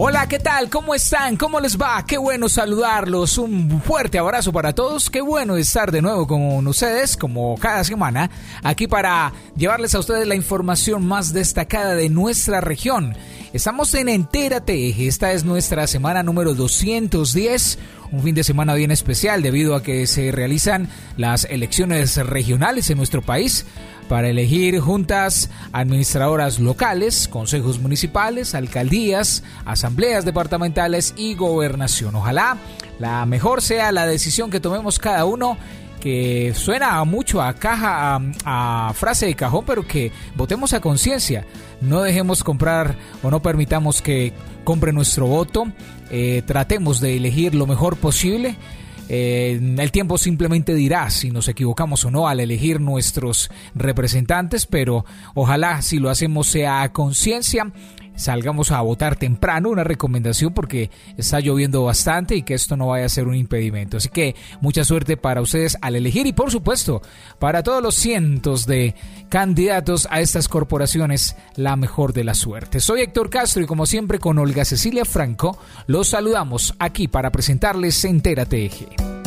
Hola, ¿qué tal? ¿Cómo están? ¿Cómo les va? Qué bueno saludarlos. Un fuerte abrazo para todos. Qué bueno estar de nuevo con ustedes, como cada semana, aquí para llevarles a ustedes la información más destacada de nuestra región. Estamos en Entérate. Esta es nuestra semana número 210 un fin de semana bien especial debido a que se realizan las elecciones regionales en nuestro país para elegir juntas administradoras locales, consejos municipales, alcaldías, asambleas departamentales y gobernación. Ojalá la mejor sea la decisión que tomemos cada uno que suena mucho a caja, a, frase de cajón, pero que votemos a conciencia. No dejemos comprar o no permitamos que compre nuestro voto. Eh, tratemos de elegir lo mejor posible eh, el tiempo simplemente dirá si nos equivocamos o no al elegir nuestros representantes, pero ojalá si lo hacemos sea a conciencia salgamos a votar temprano, una recomendación porque está lloviendo bastante y que esto no vaya a ser un impedimento. Así que mucha suerte para ustedes al elegir y por supuesto para todos los cientos de candidatos a estas corporaciones, la mejor de la suerte. Soy Héctor Castro y como siempre con Olga Cecilia Franco, los saludamos aquí para presentarles Entérate Eje.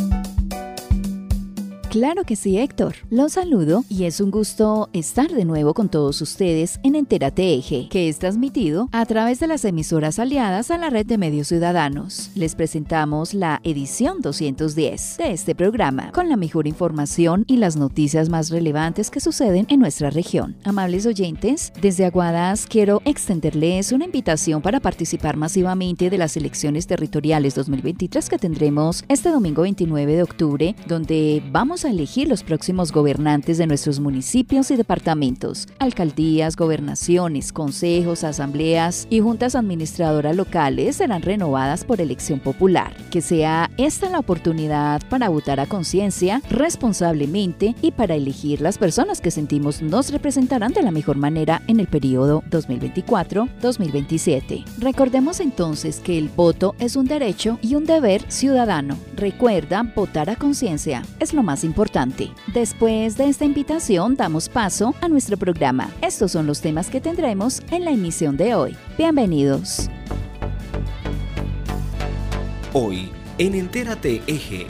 Claro que sí, Héctor. Los saludo y es un gusto estar de nuevo con todos ustedes en Entérate Eje, que es transmitido a través de las emisoras aliadas a la red de medios ciudadanos. Les presentamos la edición 210 de este programa, con la mejor información y las noticias más relevantes que suceden en nuestra región. Amables oyentes, desde Aguadas quiero extenderles una invitación para participar masivamente de las elecciones territoriales 2023 que tendremos este domingo 29 de octubre, donde vamos a elegir los próximos gobernantes de nuestros municipios y departamentos, alcaldías, gobernaciones, consejos, asambleas y juntas administradoras locales serán renovadas por elección popular. Que sea esta la oportunidad para votar a conciencia, responsablemente y para elegir las personas que sentimos nos representarán de la mejor manera en el periodo 2024-2027. Recordemos entonces que el voto es un derecho y un deber ciudadano. Recuerda, votar a conciencia es lo más importante importante. Después de esta invitación damos paso a nuestro programa. Estos son los temas que tendremos en la emisión de hoy. Bienvenidos. Hoy en Entérate Eje.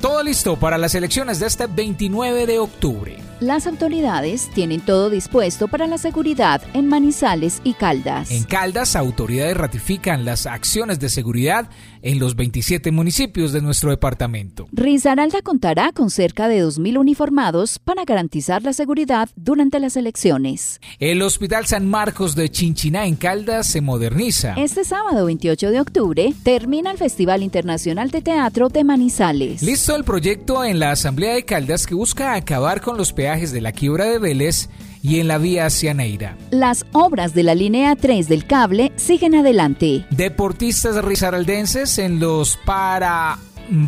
Todo listo para las elecciones de este 29 de octubre. Las autoridades tienen todo dispuesto para la seguridad en Manizales y Caldas. En Caldas, autoridades ratifican las acciones de seguridad en los 27 municipios de nuestro departamento. Risaralda contará con cerca de 2.000 uniformados para garantizar la seguridad durante las elecciones. El Hospital San Marcos de Chinchiná en Caldas se moderniza. Este sábado 28 de octubre termina el Festival Internacional de Teatro de Manizales. Listo el proyecto en la Asamblea de Caldas que busca acabar con los de la quiebra de Vélez y en la vía hacia Neira. Las obras de la línea 3 del cable siguen adelante. Deportistas risaraldenses en los para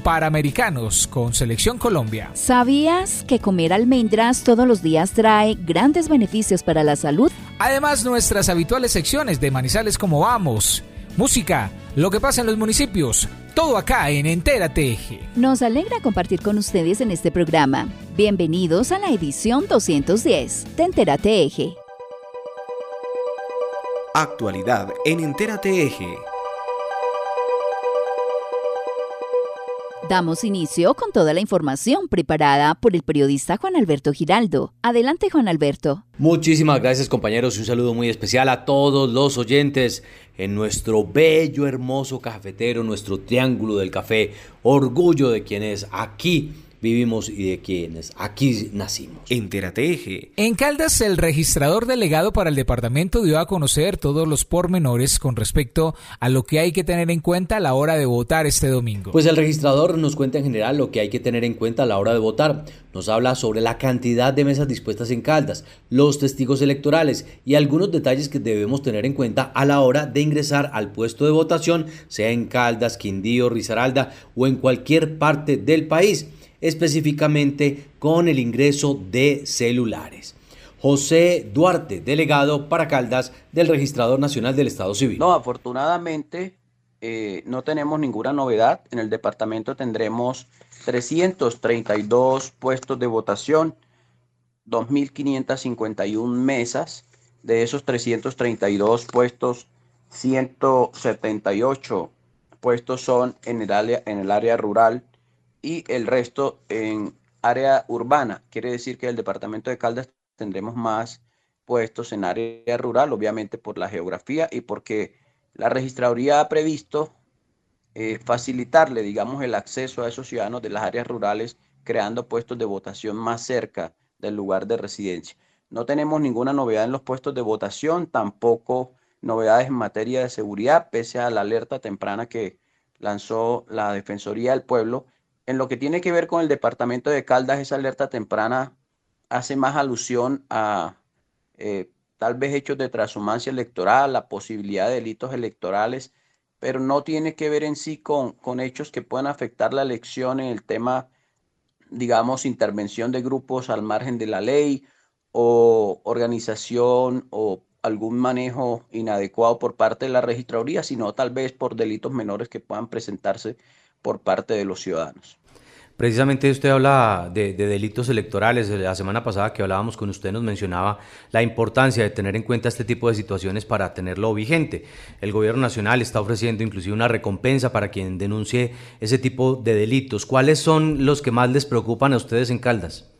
Paramericanos con Selección Colombia. ¿Sabías que comer almendras todos los días trae grandes beneficios para la salud? Además, nuestras habituales secciones de Manizales como Vamos, música, lo que pasa en los municipios, todo acá en Entérate. Nos alegra compartir con ustedes en este programa. Bienvenidos a la edición 210 de Entérate Eje. Actualidad en Entérate Eje. Damos inicio con toda la información preparada por el periodista Juan Alberto Giraldo. Adelante Juan Alberto. Muchísimas gracias compañeros y un saludo muy especial a todos los oyentes en nuestro bello, hermoso cafetero, nuestro triángulo del café, orgullo de quienes aquí vivimos y de quienes aquí nacimos. Entérate Eje. En Caldas, el registrador delegado para el departamento dio a conocer todos los pormenores con respecto a lo que hay que tener en cuenta a la hora de votar este domingo. Pues el registrador nos cuenta en general lo que hay que tener en cuenta a la hora de votar. Nos habla sobre la cantidad de mesas dispuestas en Caldas, los testigos electorales y algunos detalles que debemos tener en cuenta a la hora de ingresar al puesto de votación, sea en Caldas, Quindío, Risaralda o en cualquier parte del país, específicamente con el ingreso de celulares. José Duarte, delegado para Caldas del Registrador Nacional del Estado Civil. No, afortunadamente eh, no tenemos ninguna novedad. En el departamento tendremos 332 puestos de votación, 2.551 mesas. De esos 332 puestos, 178 puestos son en el área, en el área rural y el resto en área urbana. Quiere decir que el departamento de Caldas tendremos más puestos en área rural, obviamente por la geografía y porque la registraduría ha previsto eh, facilitarle, digamos, el acceso a esos ciudadanos de las áreas rurales, creando puestos de votación más cerca del lugar de residencia. No tenemos ninguna novedad en los puestos de votación, tampoco novedades en materia de seguridad, pese a la alerta temprana que lanzó la Defensoría del Pueblo. En lo que tiene que ver con el departamento de Caldas, esa alerta temprana hace más alusión a eh, tal vez hechos de transhumancia electoral, la posibilidad de delitos electorales, pero no tiene que ver en sí con, con hechos que puedan afectar la elección en el tema, digamos, intervención de grupos al margen de la ley o organización o algún manejo inadecuado por parte de la registraduría, sino tal vez por delitos menores que puedan presentarse por parte de los ciudadanos. Precisamente usted habla de, delitos electorales. La semana pasada que hablábamos con usted nos mencionaba la importancia de tener en cuenta este tipo de situaciones para tenerlo vigente. El gobierno nacional está ofreciendo inclusive una recompensa para quien denuncie ese tipo de delitos. ¿Cuáles son los que más les preocupan a ustedes en Caldas?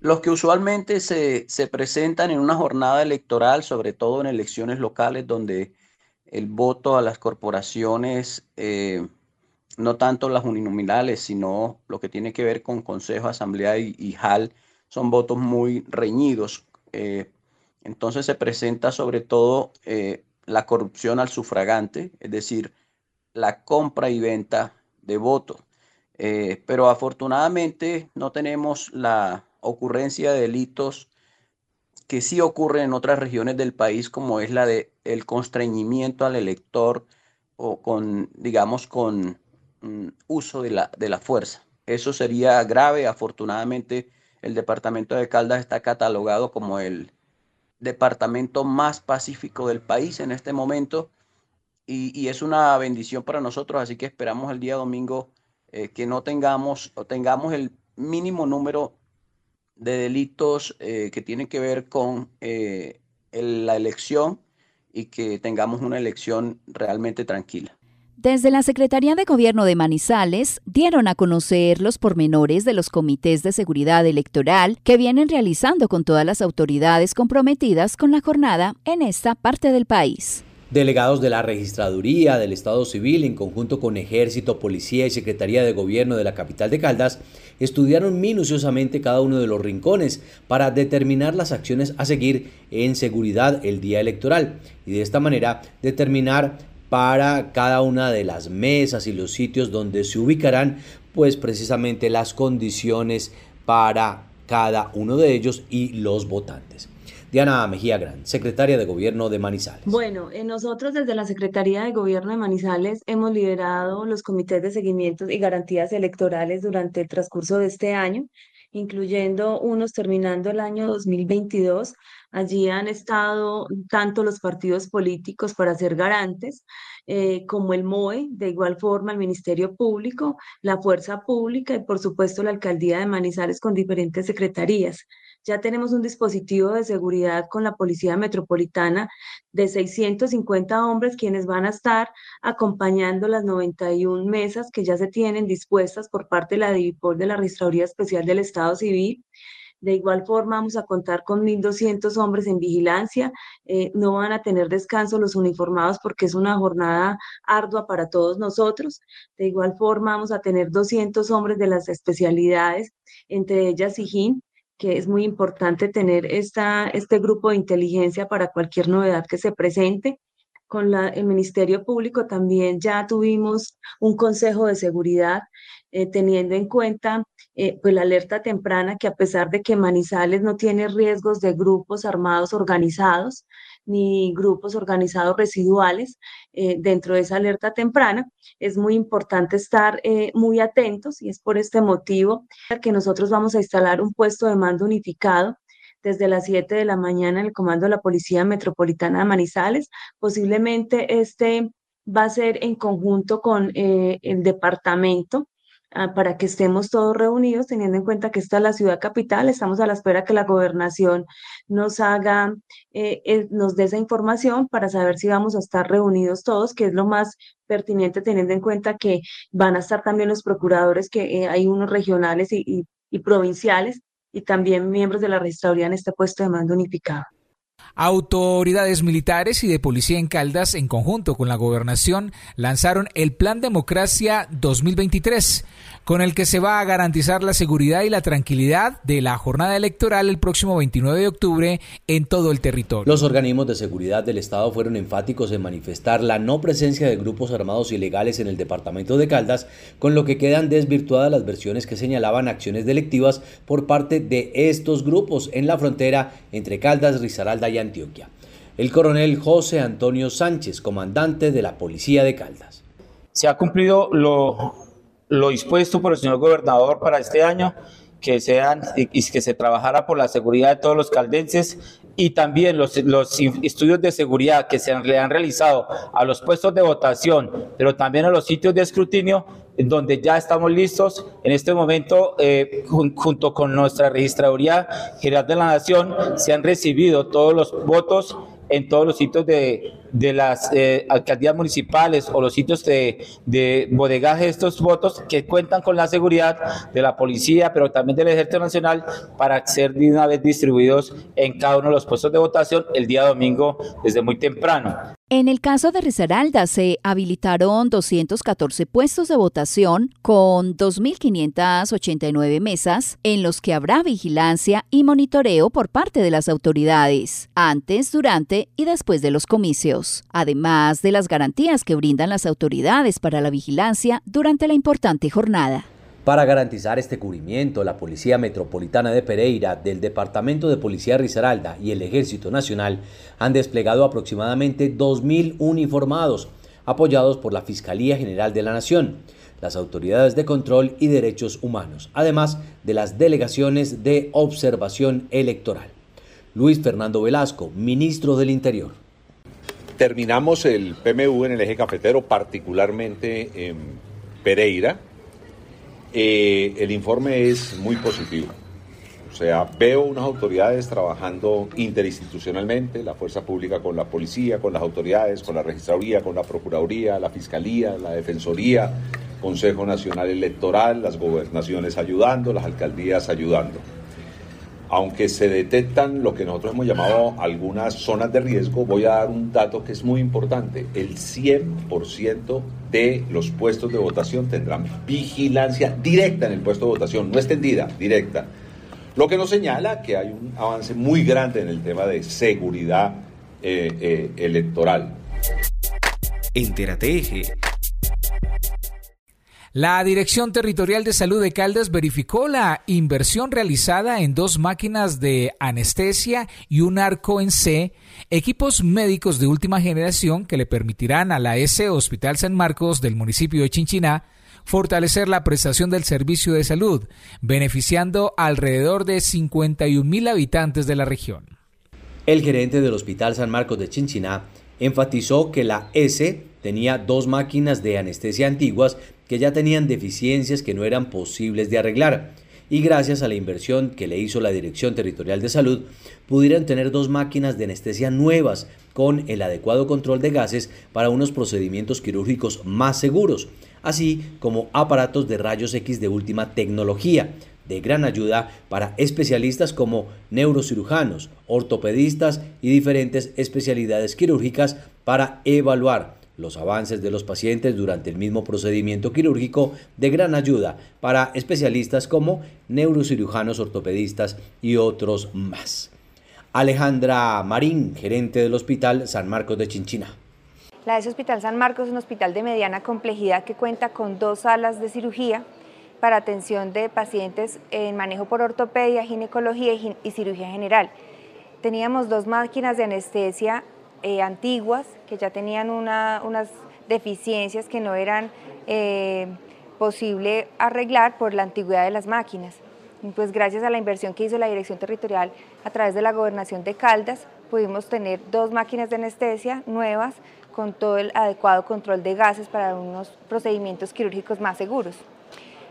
Los que usualmente se, presentan en una jornada electoral, sobre todo en elecciones locales donde el voto a las corporaciones... Eh, no tanto las uninominales, sino lo que tiene que ver con Consejo, Asamblea y, HAL, son votos muy reñidos. Eh, entonces se presenta sobre todo eh, la corrupción al sufragante, es decir, la compra y venta de votos. Eh, pero afortunadamente no tenemos la ocurrencia de delitos que sí ocurren en otras regiones del país, como es la de el constreñimiento al elector o con, digamos, con Mm, uso de la, de la fuerza. Eso sería grave. Afortunadamente, el departamento de Caldas está catalogado como el departamento más pacífico del país en este momento y, es una bendición para nosotros, así que esperamos el día domingo eh, que no tengamos o tengamos el mínimo número de delitos eh, que tienen que ver con eh, la elección y que tengamos una elección realmente tranquila. Desde la Secretaría de Gobierno de Manizales dieron a conocer los pormenores de los comités de seguridad electoral que vienen realizando con todas las autoridades comprometidas con la jornada en esta parte del país. Delegados de la Registraduría del Estado Civil, en conjunto con Ejército, Policía y Secretaría de Gobierno de la capital de Caldas, estudiaron minuciosamente cada uno de los rincones para determinar las acciones a seguir en seguridad el día electoral y de esta manera determinar para cada una de las mesas y los sitios donde se ubicarán pues precisamente las condiciones para cada uno de ellos y los votantes. Diana Mejía Gran, secretaria de Gobierno de Manizales. Bueno, eh, nosotros desde la Secretaría de Gobierno de Manizales hemos liderado los comités de seguimiento y garantías electorales durante el transcurso de este año, incluyendo unos terminando el año 2022 Allí han estado tanto los partidos políticos para ser garantes, eh, como el MOE, de igual forma el Ministerio Público, la Fuerza Pública y por supuesto la Alcaldía de Manizales con diferentes secretarías. Ya tenemos un dispositivo de seguridad con la Policía Metropolitana de 650 hombres quienes van a estar acompañando las 91 mesas que ya se tienen dispuestas por parte de la DIVIPOL de la Registraduría Especial del Estado Civil De igual forma, vamos a contar con 1.200 hombres en vigilancia. Eh, no van a tener descanso los uniformados porque es una jornada ardua para todos nosotros. De igual forma, vamos a tener 200 hombres de las especialidades, entre ellas SIGIN, que es muy importante tener esta, este grupo de inteligencia para cualquier novedad que se presente. Con el Ministerio Público también ya tuvimos un consejo de seguridad eh, teniendo en cuenta eh, pues la alerta temprana que a pesar de que Manizales no tiene riesgos de grupos armados organizados ni grupos organizados residuales eh, dentro de esa alerta temprana, es muy importante estar muy atentos y es por este motivo que nosotros vamos a instalar un puesto de mando unificado desde las 7 de la mañana en el comando de la Policía Metropolitana de Manizales. Posiblemente este va a ser en conjunto con el departamento para que estemos todos reunidos, teniendo en cuenta que esta es la ciudad capital, estamos a la espera que la gobernación nos haga, eh, eh, nos dé esa información para saber si vamos a estar reunidos todos, que es lo más pertinente teniendo en cuenta que van a estar también los procuradores, que eh, hay unos regionales y, y provinciales, y también miembros de la registraduría en este puesto de mando unificado. Autoridades militares y de policía en Caldas, en conjunto con la gobernación, lanzaron el Plan Democracia 2023, con el que se va a garantizar la seguridad y la tranquilidad de la jornada electoral el próximo 29 de octubre en todo el territorio. Los organismos de seguridad del Estado fueron enfáticos en manifestar la no presencia de grupos armados ilegales en el departamento de Caldas, con lo que quedan desvirtuadas las versiones que señalaban acciones delictivas por parte de estos grupos en la frontera entre Caldas, Risaralda y Antioquia. El coronel José Antonio Sánchez, comandante de la Policía de Caldas. Se ha cumplido lo, lo dispuesto por el señor gobernador para este año, que, sean, y que se trabajara por la seguridad de todos los caldenses y también los, los estudios de seguridad que se han, le han realizado a los puestos de votación, pero también a los sitios de escrutinio, donde ya estamos listos. En este momento, eh, junto con nuestra registraduría general de la Nación, se han recibido todos los votos en todos los sitios de, de las eh, alcaldías municipales o los sitios de, de bodegaje de estos votos que cuentan con la seguridad de la policía, pero también del Ejército Nacional para ser de una vez distribuidos en cada uno de los puestos de votación el día domingo desde muy temprano. En el caso de Risaralda se habilitaron 214 puestos de votación con 2.589 mesas en los que habrá vigilancia y monitoreo por parte de las autoridades, antes, durante y después de los comicios, además de las garantías que brindan las autoridades para la vigilancia durante la importante jornada. Para garantizar este cubrimiento, la Policía Metropolitana de Pereira, del Departamento de Policía Risaralda y el Ejército Nacional han desplegado aproximadamente 2.000 uniformados, apoyados por la Fiscalía General de la Nación, las autoridades de control y derechos humanos, además de las delegaciones de observación electoral. Luis Fernando Velasco, ministro del Interior. Terminamos el PMU en el eje cafetero, particularmente en Pereira, eh, el informe es muy positivo. O sea, veo unas autoridades trabajando interinstitucionalmente, la fuerza pública con la policía, con las autoridades, con la registraduría, con la procuraduría, la fiscalía, la defensoría, Consejo Nacional Electoral, las gobernaciones ayudando, las alcaldías ayudando. Aunque se detectan lo que nosotros hemos llamado algunas zonas de riesgo, voy a dar un dato que es muy importante. El 100% de los puestos de votación tendrán vigilancia directa en el puesto de votación, no extendida, directa. Lo que nos señala que hay un avance muy grande en el tema de seguridad eh, eh, electoral. Entérate la Dirección Territorial de Salud de Caldas verificó la inversión realizada en dos máquinas de anestesia y un arco en C, equipos médicos de última generación que le permitirán a la S Hospital San Marcos del municipio de Chinchiná fortalecer la prestación del servicio de salud, beneficiando alrededor de 51 mil habitantes de la región. El gerente del Hospital San Marcos de Chinchiná enfatizó que la S tenía dos máquinas de anestesia antiguas que ya tenían deficiencias que no eran posibles de arreglar. Y gracias a la inversión que le hizo la Dirección Territorial de Salud, pudieran tener dos máquinas de anestesia nuevas con el adecuado control de gases para unos procedimientos quirúrgicos más seguros, así como aparatos de rayos X de última tecnología, de gran ayuda para especialistas como neurocirujanos, ortopedistas y diferentes especialidades quirúrgicas para evaluar los avances de los pacientes durante el mismo procedimiento quirúrgico de gran ayuda para especialistas como neurocirujanos, ortopedistas y otros más. Alejandra Marín, gerente del Hospital San Marcos de Chinchina. La ES Hospital San Marcos es un hospital de mediana complejidad que cuenta con dos salas de cirugía para atención de pacientes en manejo por ortopedia, ginecología y cirugía general. Teníamos dos máquinas de anestesia eh, antiguas que ya tenían unas deficiencias que no eran eh, posible arreglar por la antigüedad de las máquinas. pues gracias a la inversión que hizo la Dirección Territorial a través de la Gobernación de Caldas, pudimos tener dos máquinas de anestesia nuevas con todo el adecuado control de gases para unos procedimientos quirúrgicos más seguros.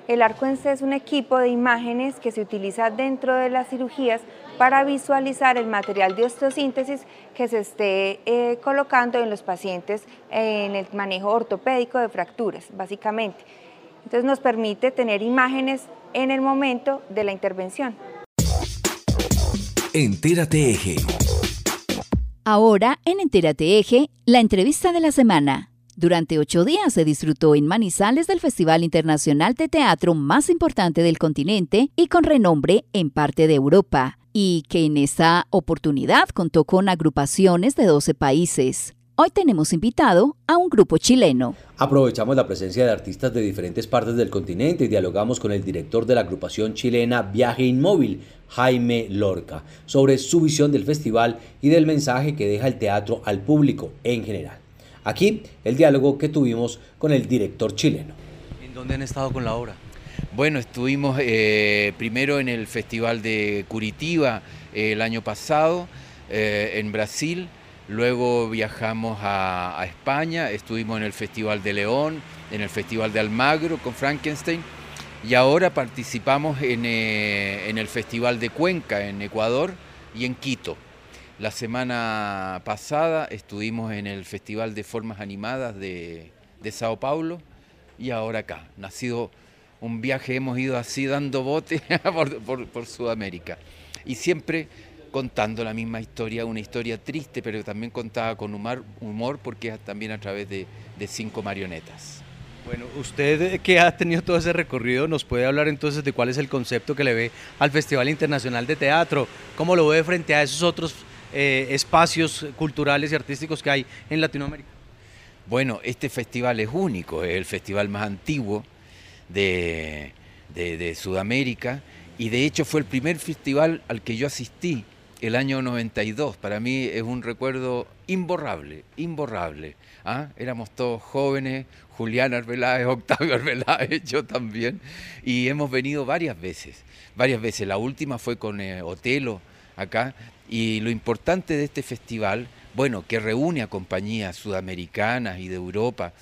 El ARCO-ENSE es un equipo de imágenes que se utiliza dentro de las cirugías para visualizar el material de osteosíntesis que se esté eh, colocando en los pacientes en el manejo ortopédico de fracturas, básicamente. Entonces nos permite tener imágenes en el momento de la intervención. Entérate Eje. Ahora en Entérate Eje, la entrevista de la semana. Durante ocho días se disfrutó en Manizales del Festival Internacional de Teatro más importante del continente y con renombre en parte de Europa, y que en esta oportunidad contó con agrupaciones de 12 países. Hoy tenemos invitado a un grupo chileno. Aprovechamos la presencia de artistas de diferentes partes del continente y dialogamos con el director de la agrupación chilena Viaje Inmóvil, Jaime Lorca, sobre su visión del festival y del mensaje que deja el teatro al público en general. Aquí el diálogo que tuvimos con el director chileno. ¿En dónde han estado con la obra? Bueno, estuvimos eh, primero en el Festival de Curitiba eh, el año pasado, eh, en Brasil, luego viajamos a, España, estuvimos en el Festival de León, en el Festival de Almagro con Frankenstein, y ahora participamos en, el Festival de Cuenca en Ecuador y en Quito. La semana pasada estuvimos en el Festival de Formas Animadas de, Sao Paulo y ahora acá. Ha sido un viaje, hemos ido así dando bote por, Sudamérica. Y siempre contando la misma historia, una historia triste, pero también contada con humor, humor porque es también a través de, de cinco marionetas. Bueno, usted que ha tenido todo ese recorrido, nos puede hablar entonces de cuál es el concepto que le ve al Festival Internacional de Teatro, cómo lo ve frente a esos otros eh, espacios culturales y artísticos que hay en Latinoamérica? Bueno, este festival es único, es el festival más antiguo de, Sudamérica y de hecho fue el primer festival al que yo asistí el año 92. Para mí es un recuerdo imborrable, imborrable. ¿ah? Éramos todos jóvenes, Julián Arbeláez, Octavio Arbeláez, yo también, y hemos venido varias veces, varias veces. La última fue con eh, Otelo acá, y lo importante de este festival, bueno, que reúne a compañías sudamericanas y de Europa,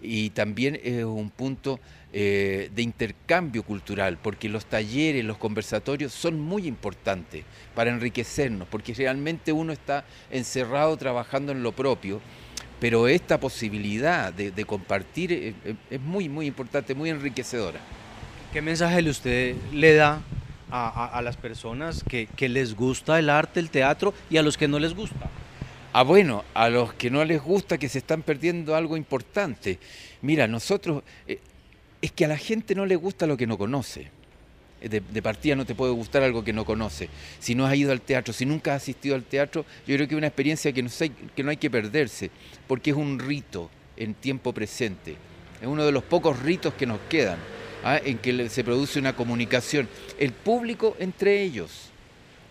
y también es un punto eh, de intercambio cultural, porque los talleres, los conversatorios son muy importantes para enriquecernos, porque realmente uno está encerrado trabajando en lo propio, pero esta posibilidad de, compartir es, es, muy, muy importante, muy enriquecedora. ¿Qué mensaje usted le da a, las personas que, les gusta el arte, el teatro y a los que no les gusta? Ah, bueno, a los que no les gusta que se están perdiendo algo importante. Mira, nosotros, eh, es que a la gente no le gusta lo que no conoce. De, partida no te puede gustar algo que no conoce. Si no has ido al teatro, si nunca has asistido al teatro, yo creo que es una experiencia que no, que no hay que perderse, porque es un rito en tiempo presente. Es uno de los pocos ritos que nos quedan. ¿ah? en que se produce una comunicación, el público entre ellos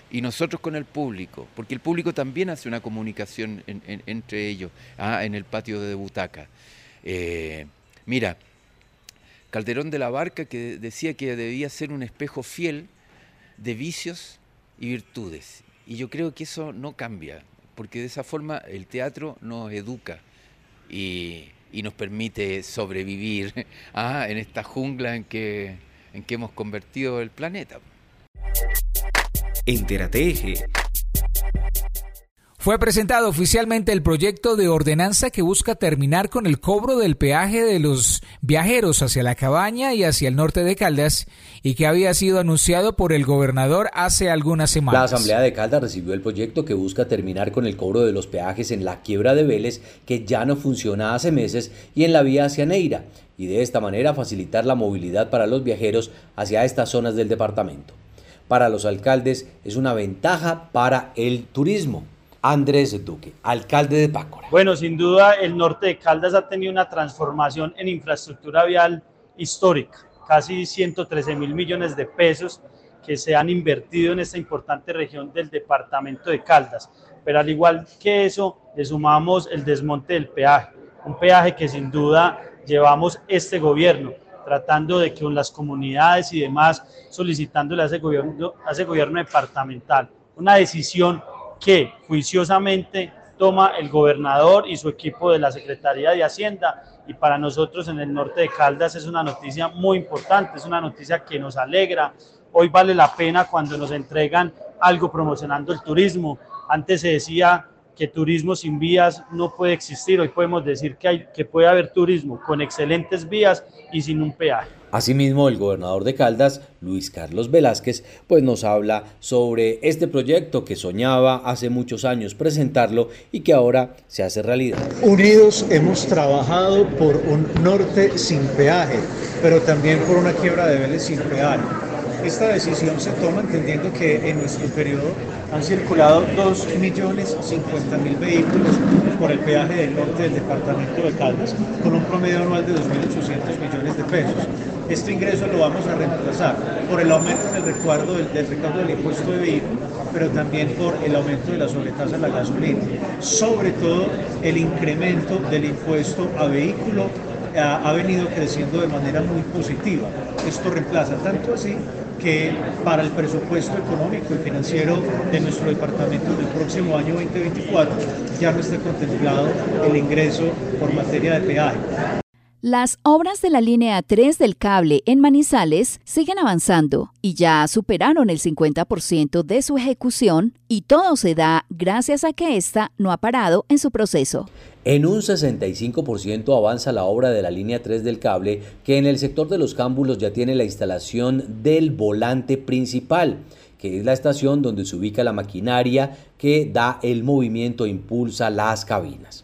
y nosotros con el público, porque el público también hace una comunicación entre ellos ¿ah? en el patio de butaca. Eh, mira, Calderón de la Barca que decía que debía ser un espejo fiel de vicios y virtudes. Y yo creo que eso no cambia, porque de esa forma el teatro nos educa y, nos permite sobrevivir ah, en esta jungla en que, en que hemos convertido el planeta. Entérate Fue presentado oficialmente el proyecto de ordenanza que busca terminar con el cobro del peaje de los viajeros hacia la cabaña y hacia el norte de Caldas y que había sido anunciado por el gobernador hace algunas semanas. La Asamblea de Caldas recibió el proyecto que busca terminar con el cobro de los peajes en la quiebra de Vélez que ya no funciona hace meses y en la vía hacia Neira y de esta manera facilitar la movilidad para los viajeros hacia estas zonas del departamento. Para los alcaldes es una ventaja para el turismo Andrés Duque, alcalde de Pácora. Bueno, sin duda el norte de Caldas ha tenido una transformación en infraestructura vial histórica, casi 113 mil millones de pesos que se han invertido en esta importante región del departamento de Caldas. Pero al igual que eso, le sumamos el desmonte del peaje, un peaje que sin duda llevamos este gobierno, tratando de que con las comunidades y demás, solicitándole a ese gobierno, a ese gobierno departamental una decisión que juiciosamente toma el gobernador y su equipo de la Secretaría de Hacienda y para nosotros en el norte de Caldas es una noticia muy importante, es una noticia que nos alegra. Hoy vale la pena cuando nos entregan algo promocionando el turismo. Antes se decía que turismo sin vías no puede existir. Hoy podemos decir que, hay, que puede haber turismo con excelentes vías y sin un peaje. Asimismo, el gobernador de Caldas, Luis Carlos Velázquez, pues nos habla sobre este proyecto que soñaba hace muchos años presentarlo y que ahora se hace realidad. Unidos hemos trabajado por un norte sin peaje, pero también por una quiebra de Vélez sin peaje. Esta decisión se toma entendiendo que en nuestro periodo han circulado 2.050.000 vehículos por el peaje del norte del departamento de Caldas, con un promedio anual de 2.800 millones de pesos este ingreso lo vamos a reemplazar por el aumento en el recuerdo del, del recaudo del impuesto de vehículo, pero también por el aumento de la sobretasa a la gasolina. Sobre todo el incremento del impuesto a vehículo ha, ha venido creciendo de manera muy positiva. Esto reemplaza tanto así que para el presupuesto económico y financiero de nuestro departamento del próximo año 2024 ya no está contemplado el ingreso por materia de peaje. Las obras de la línea 3 del cable en Manizales siguen avanzando y ya superaron el 50% de su ejecución y todo se da gracias a que ésta no ha parado en su proceso. En un 65% avanza la obra de la línea 3 del cable que en el sector de los cámbulos ya tiene la instalación del volante principal que es la estación donde se ubica la maquinaria que da el movimiento e impulsa las cabinas.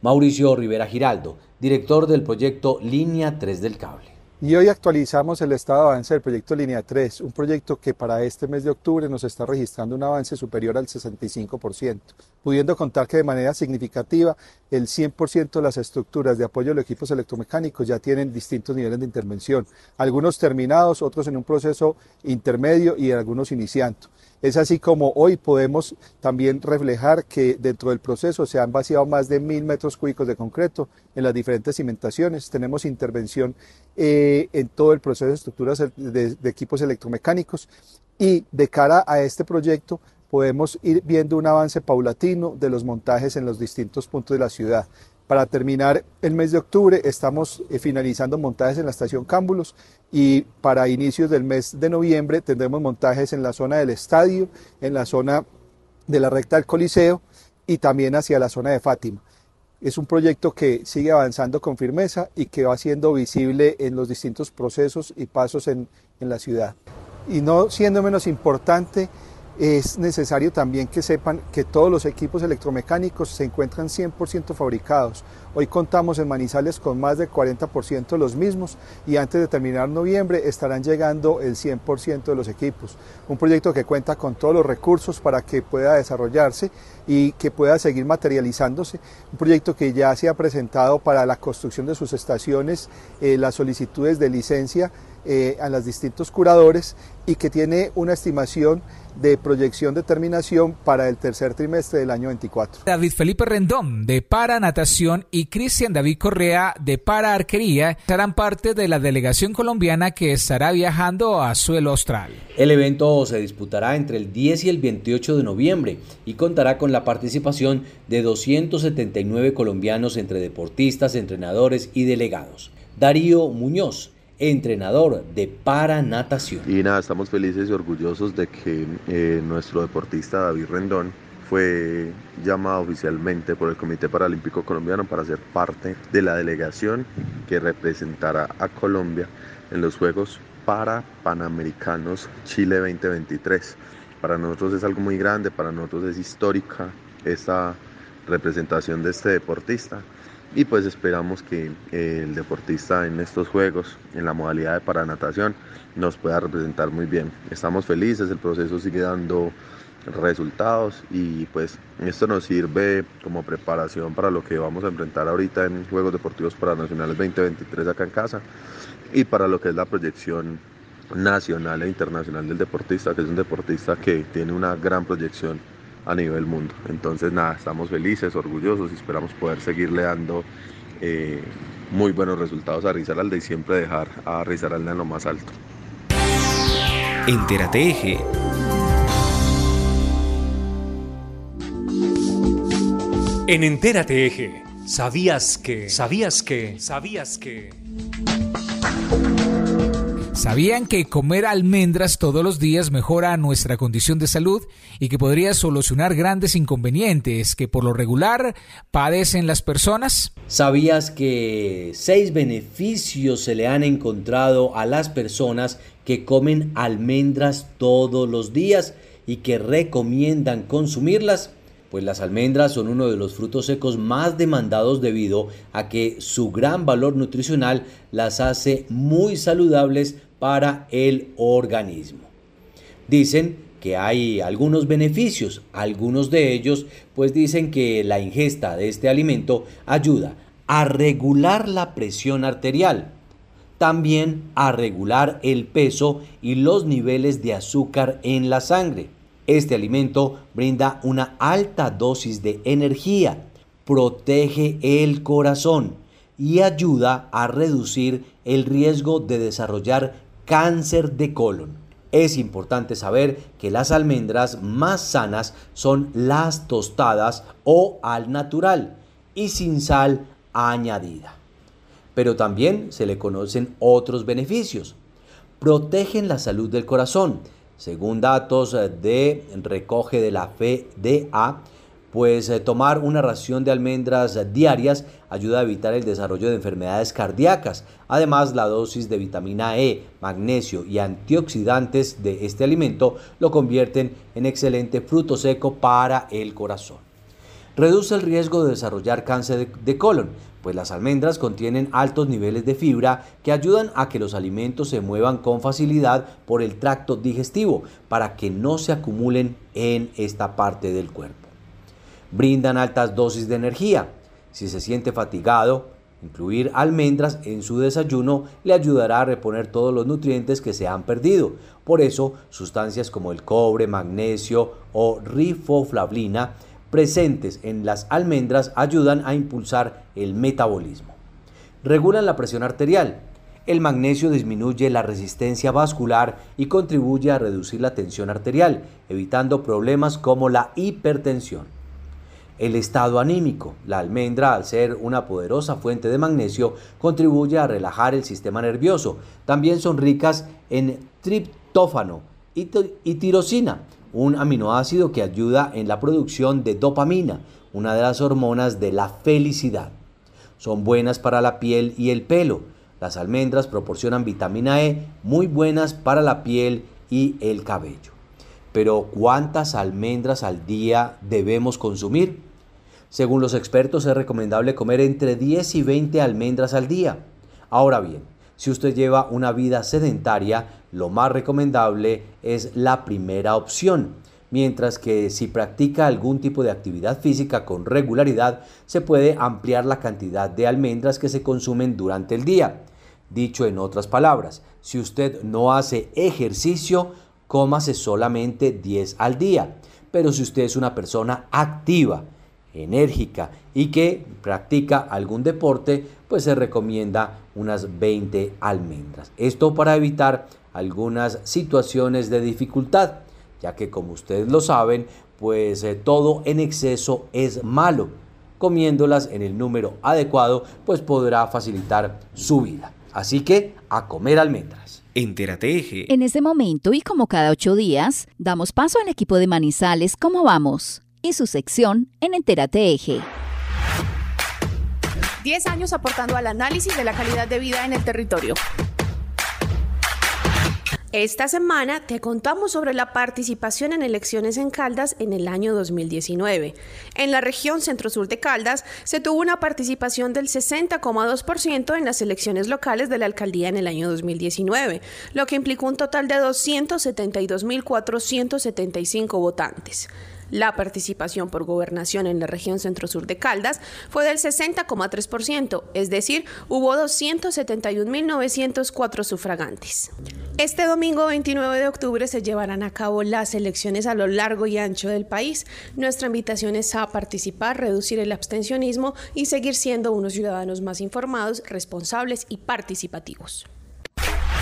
Mauricio Rivera Giraldo, director del proyecto Línea 3 del Cable. Y hoy actualizamos el estado de avance del proyecto Línea 3, un proyecto que para este mes de octubre nos está registrando un avance superior al 65%, pudiendo contar que de manera significativa el 100% de las estructuras de apoyo a los equipos electromecánicos ya tienen distintos niveles de intervención, algunos terminados, otros en un proceso intermedio y algunos iniciando. Es así como hoy podemos también reflejar que dentro del proceso se han vaciado más de mil metros cúbicos de concreto en las diferentes cimentaciones. Tenemos intervención eh, en todo el proceso de estructuras de, de equipos electromecánicos y de cara a este proyecto podemos ir viendo un avance paulatino de los montajes en los distintos puntos de la ciudad. Para terminar el mes de octubre estamos eh, finalizando montajes en la estación Cámbulos y para inicios del mes de noviembre tendremos montajes en la zona del estadio, en la zona de la recta del Coliseo y también hacia la zona de Fátima. Es un proyecto que sigue avanzando con firmeza y que va siendo visible en los distintos procesos y pasos en, en la ciudad. Y no siendo menos importante, es necesario también que sepan que todos los equipos electromecánicos se encuentran 100% fabricados. Hoy contamos en Manizales con más del 40% de los mismos y antes de terminar noviembre estarán llegando el 100% de los equipos. Un proyecto que cuenta con todos los recursos para que pueda desarrollarse y que pueda seguir materializándose. Un proyecto que ya se ha presentado para la construcción de sus estaciones, eh, las solicitudes de licencia eh, a los distintos curadores y que tiene una estimación de proyección de terminación para el tercer trimestre del año 24. David Felipe Rendón de Para Natación y Cristian David Correa de Para Arquería serán parte de la delegación colombiana que estará viajando a suelo austral. El evento se disputará entre el 10 y el 28 de noviembre y contará con la participación de 279 colombianos entre deportistas, entrenadores y delegados. Darío Muñoz entrenador de paranatación. Y nada, estamos felices y orgullosos de que eh, nuestro deportista David Rendón fue llamado oficialmente por el Comité Paralímpico Colombiano para ser parte de la delegación que representará a Colombia en los Juegos para Panamericanos Chile 2023. Para nosotros es algo muy grande, para nosotros es histórica esta representación de este deportista y pues esperamos que el deportista en estos juegos, en la modalidad de paranatación, nos pueda representar muy bien. Estamos felices, el proceso sigue dando resultados y pues esto nos sirve como preparación para lo que vamos a enfrentar ahorita en Juegos Deportivos Paranacionales 2023 acá en casa y para lo que es la proyección nacional e internacional del deportista, que es un deportista que tiene una gran proyección a nivel mundo. Entonces nada, estamos felices, orgullosos y esperamos poder seguirle dando eh, muy buenos resultados a Rizaralda y siempre dejar a Rizaralda en lo más alto. Entérate Eje En Entérate Eje, ¿sabías que? ¿Sabías que? ¿Sabías que? ¿Sabían que comer almendras todos los días mejora nuestra condición de salud y que podría solucionar grandes inconvenientes que por lo regular padecen las personas? ¿Sabías que seis beneficios se le han encontrado a las personas que comen almendras todos los días y que recomiendan consumirlas? pues las almendras son uno de los frutos secos más demandados debido a que su gran valor nutricional las hace muy saludables para el organismo. Dicen que hay algunos beneficios, algunos de ellos pues dicen que la ingesta de este alimento ayuda a regular la presión arterial, también a regular el peso y los niveles de azúcar en la sangre este alimento brinda una alta dosis de energía, protege el corazón y ayuda a reducir el riesgo de desarrollar cáncer de colon. Es importante saber que las almendras más sanas son las tostadas o al natural y sin sal añadida. Pero también se le conocen otros beneficios. Protegen la salud del corazón, según datos de recoge de la FDA, pues eh, tomar una ración de almendras diarias ayuda a evitar el desarrollo de enfermedades cardíacas. Además, la dosis de vitamina E, magnesio y antioxidantes de este alimento lo convierten en excelente fruto seco para el corazón. Reduce el riesgo de desarrollar cáncer de colon, pues las almendras contienen altos niveles de fibra que ayudan a que los alimentos se muevan con facilidad por el tracto digestivo para que no se acumulen en esta parte del cuerpo. Brindan altas dosis de energía. Si se siente fatigado, incluir almendras en su desayuno le ayudará a reponer todos los nutrientes que se han perdido. Por eso, sustancias como el cobre, magnesio o rifoflavina presentes en las almendras ayudan a impulsar el metabolismo. Regulan la presión arterial. El magnesio disminuye la resistencia vascular y contribuye a reducir la tensión arterial, evitando problemas como la hipertensión. El estado anímico. La almendra, al ser una poderosa fuente de magnesio, contribuye a relajar el sistema nervioso. También son ricas en triptófano y, tirosina, un aminoácido que ayuda en la producción de dopamina, una de las hormonas de la felicidad. Son buenas para la piel y el pelo. Las almendras proporcionan vitamina E muy buenas para la piel y el cabello. Pero ¿cuántas almendras al día debemos consumir? Según los expertos es recomendable comer entre 10 y 20 almendras al día. Ahora bien, si usted lleva una vida sedentaria, lo más recomendable es la primera opción, mientras que si practica algún tipo de actividad física con regularidad, se puede ampliar la cantidad de almendras que se consumen durante el día. Dicho en otras palabras, si usted no hace ejercicio, cómase solamente 10 al día. Pero si usted es una persona activa, enérgica y que practica algún deporte, pues se recomienda unas 20 almendras. Esto para evitar algunas situaciones de dificultad, ya que como ustedes lo saben, pues eh, todo en exceso es malo. Comiéndolas en el número adecuado, pues podrá facilitar su vida. Así que a comer almendras. Entérate En este momento y como cada ocho días, damos paso al equipo de Manizales. ¿Cómo vamos? Y su sección en Entérate Eje. 10 años aportando al análisis de la calidad de vida en el territorio. Esta semana te contamos sobre la participación en elecciones en Caldas en el año 2019. En la región centro-sur de Caldas se tuvo una participación del 60,2% en las elecciones locales de la alcaldía en el año 2019, lo que implicó un total de 272.475 votantes. La participación por gobernación en la región centro-sur de Caldas fue del 60,3%, es decir, hubo 271.904 sufragantes. Este domingo 29 de octubre se llevarán a cabo las elecciones a lo largo y ancho del país. Nuestra invitación es a participar, reducir el abstencionismo y seguir siendo unos ciudadanos más informados, responsables y participativos.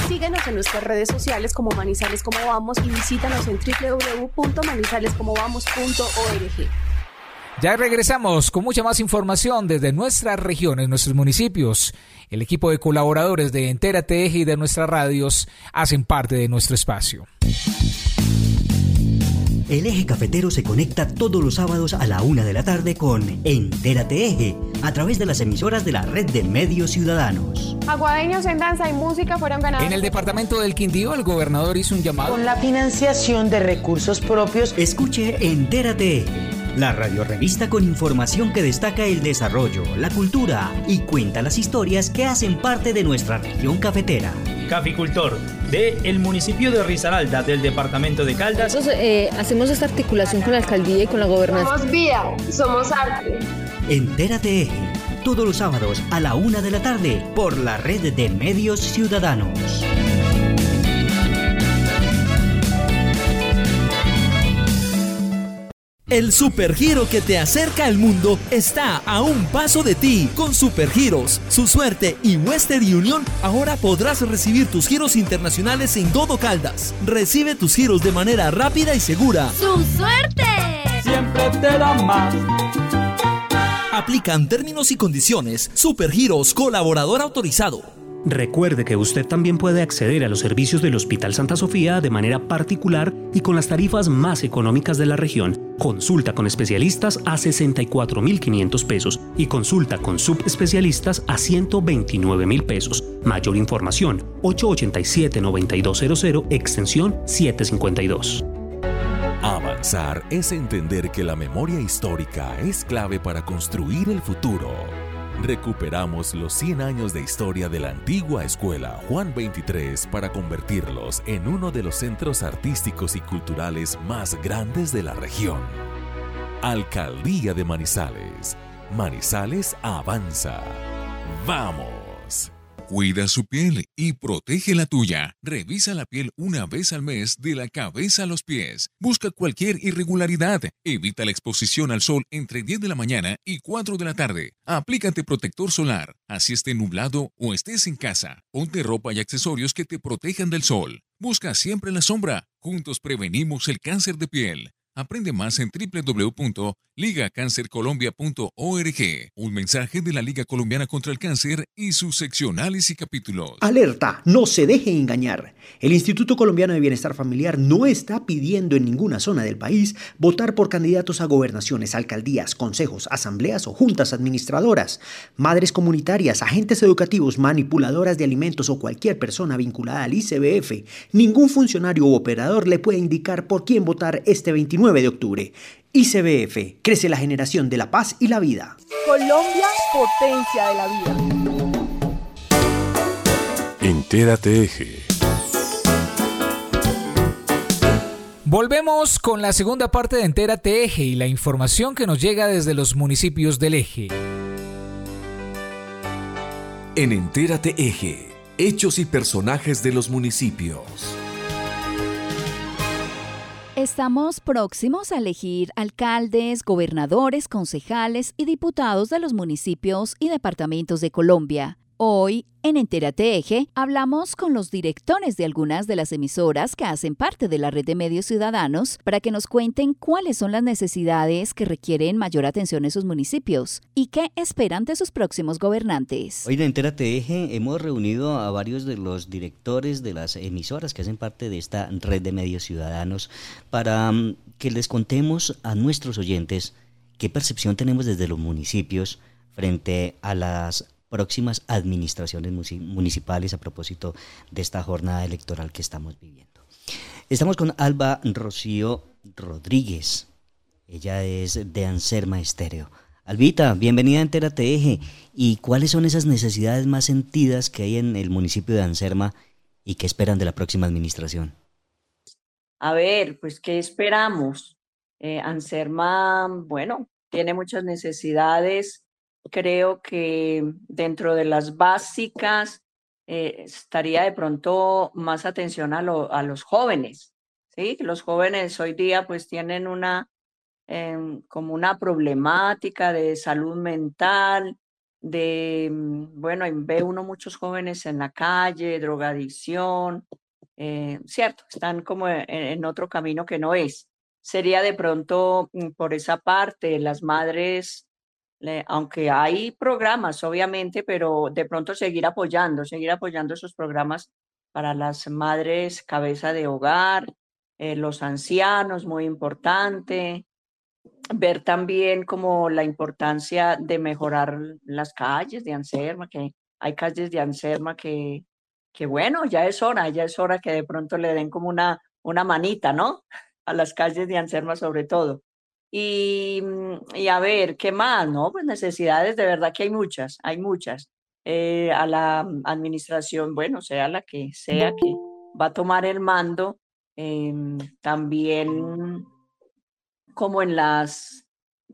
Síguenos en nuestras redes sociales como Manizales Como Vamos y visítanos en www.manizalescomovamos.org. Ya regresamos con mucha más información desde nuestras regiones, nuestros municipios. El equipo de colaboradores de Entera Eje y de nuestras radios hacen parte de nuestro espacio. El eje cafetero se conecta todos los sábados a la una de la tarde con Entérate Eje, a través de las emisoras de la red de medios ciudadanos. Aguadeños en danza y música fueron ganados. En el departamento del Quindío, el gobernador hizo un llamado. Con la financiación de recursos propios. Escuche Entérate Eje, la radiorevista con información que destaca el desarrollo, la cultura y cuenta las historias que hacen parte de nuestra región cafetera. Caficultor, de el municipio de Risaralda, del departamento de Caldas. Nosotros eh, hacemos esta articulación con la alcaldía y con la gobernación. Somos vida, somos arte. Entérate Eje, todos los sábados a la una de la tarde por la red de medios ciudadanos. El supergiro que te acerca al mundo está a un paso de ti. Con Supergiros, su suerte y Western Union, ahora podrás recibir tus giros internacionales en todo Caldas. Recibe tus giros de manera rápida y segura. ¡Su suerte! Siempre te da más. Aplican términos y condiciones. Supergiros, colaborador autorizado. Recuerde que usted también puede acceder a los servicios del Hospital Santa Sofía de manera particular y con las tarifas más económicas de la región. Consulta con especialistas a 64.500 pesos y consulta con subespecialistas a 129.000 pesos. Mayor información 887-9200 extensión 752. Avanzar es entender que la memoria histórica es clave para construir el futuro. Recuperamos los 100 años de historia de la antigua escuela Juan 23 para convertirlos en uno de los centros artísticos y culturales más grandes de la región. Alcaldía de Manizales. Manizales avanza. ¡Vamos! Cuida su piel y protege la tuya. Revisa la piel una vez al mes de la cabeza a los pies. Busca cualquier irregularidad. Evita la exposición al sol entre 10 de la mañana y 4 de la tarde. Aplícate protector solar, así esté nublado o estés en casa. Ponte ropa y accesorios que te protejan del sol. Busca siempre la sombra. Juntos prevenimos el cáncer de piel. Aprende más en www.ligacancercolombia.org. Un mensaje de la Liga Colombiana contra el Cáncer y sus seccionales y capítulos. Alerta, no se deje engañar. El Instituto Colombiano de Bienestar Familiar no está pidiendo en ninguna zona del país votar por candidatos a gobernaciones, alcaldías, consejos, asambleas o juntas administradoras. Madres comunitarias, agentes educativos, manipuladoras de alimentos o cualquier persona vinculada al ICBF, ningún funcionario u operador le puede indicar por quién votar este 29 de octubre. ICBF, crece la generación de la paz y la vida. Colombia, potencia de la vida. Entérate Eje. Volvemos con la segunda parte de Entérate Eje y la información que nos llega desde los municipios del Eje. En Entérate Eje, hechos y personajes de los municipios. Estamos próximos a elegir alcaldes, gobernadores, concejales y diputados de los municipios y departamentos de Colombia. Hoy, en Entérate Eje, hablamos con los directores de algunas de las emisoras que hacen parte de la red de medios ciudadanos para que nos cuenten cuáles son las necesidades que requieren mayor atención en sus municipios y qué esperan de sus próximos gobernantes. Hoy en Entérate Eje hemos reunido a varios de los directores de las emisoras que hacen parte de esta red de medios ciudadanos para mm, que les contemos a nuestros oyentes qué percepción tenemos desde los municipios frente a las próximas administraciones municipales a propósito de esta jornada electoral que estamos viviendo. Estamos con Alba Rocío Rodríguez. Ella es de Anserma Estéreo. Albita, bienvenida a Entérate Eje. ¿Y cuáles son esas necesidades más sentidas que hay en el municipio de Anserma y qué esperan de la próxima administración? A ver, pues, ¿qué esperamos? Eh, Anserma, bueno, tiene muchas necesidades creo que dentro de las básicas eh, estaría de pronto más atención a, a, los jóvenes, ¿sí? Los jóvenes hoy día pues tienen una, em, como una problemática de salud mental, de, mm, bueno, ve uno muchos jóvenes en la calle, drogadicción, eh, cierto, están como en, en otro camino que no es. Sería de pronto mm, por esa parte, las madres aunque hay programas, obviamente, pero de pronto seguir apoyando, seguir apoyando esos programas para las madres cabeza de hogar, eh, los ancianos, muy importante. Ver también como la importancia de mejorar las calles de Anserma, que hay calles de Anserma que, que bueno, ya es hora, ya es hora que de pronto le den como una, una manita, ¿no? A las calles de Anserma sobre todo. Y, mm, y, a ver, ¿qué más? No, pues necesidades, de verdad que hay muchas, hay muchas. Eh, a la mm, administración, bueno, sea la que sea que va a tomar el mando, em, también como en las,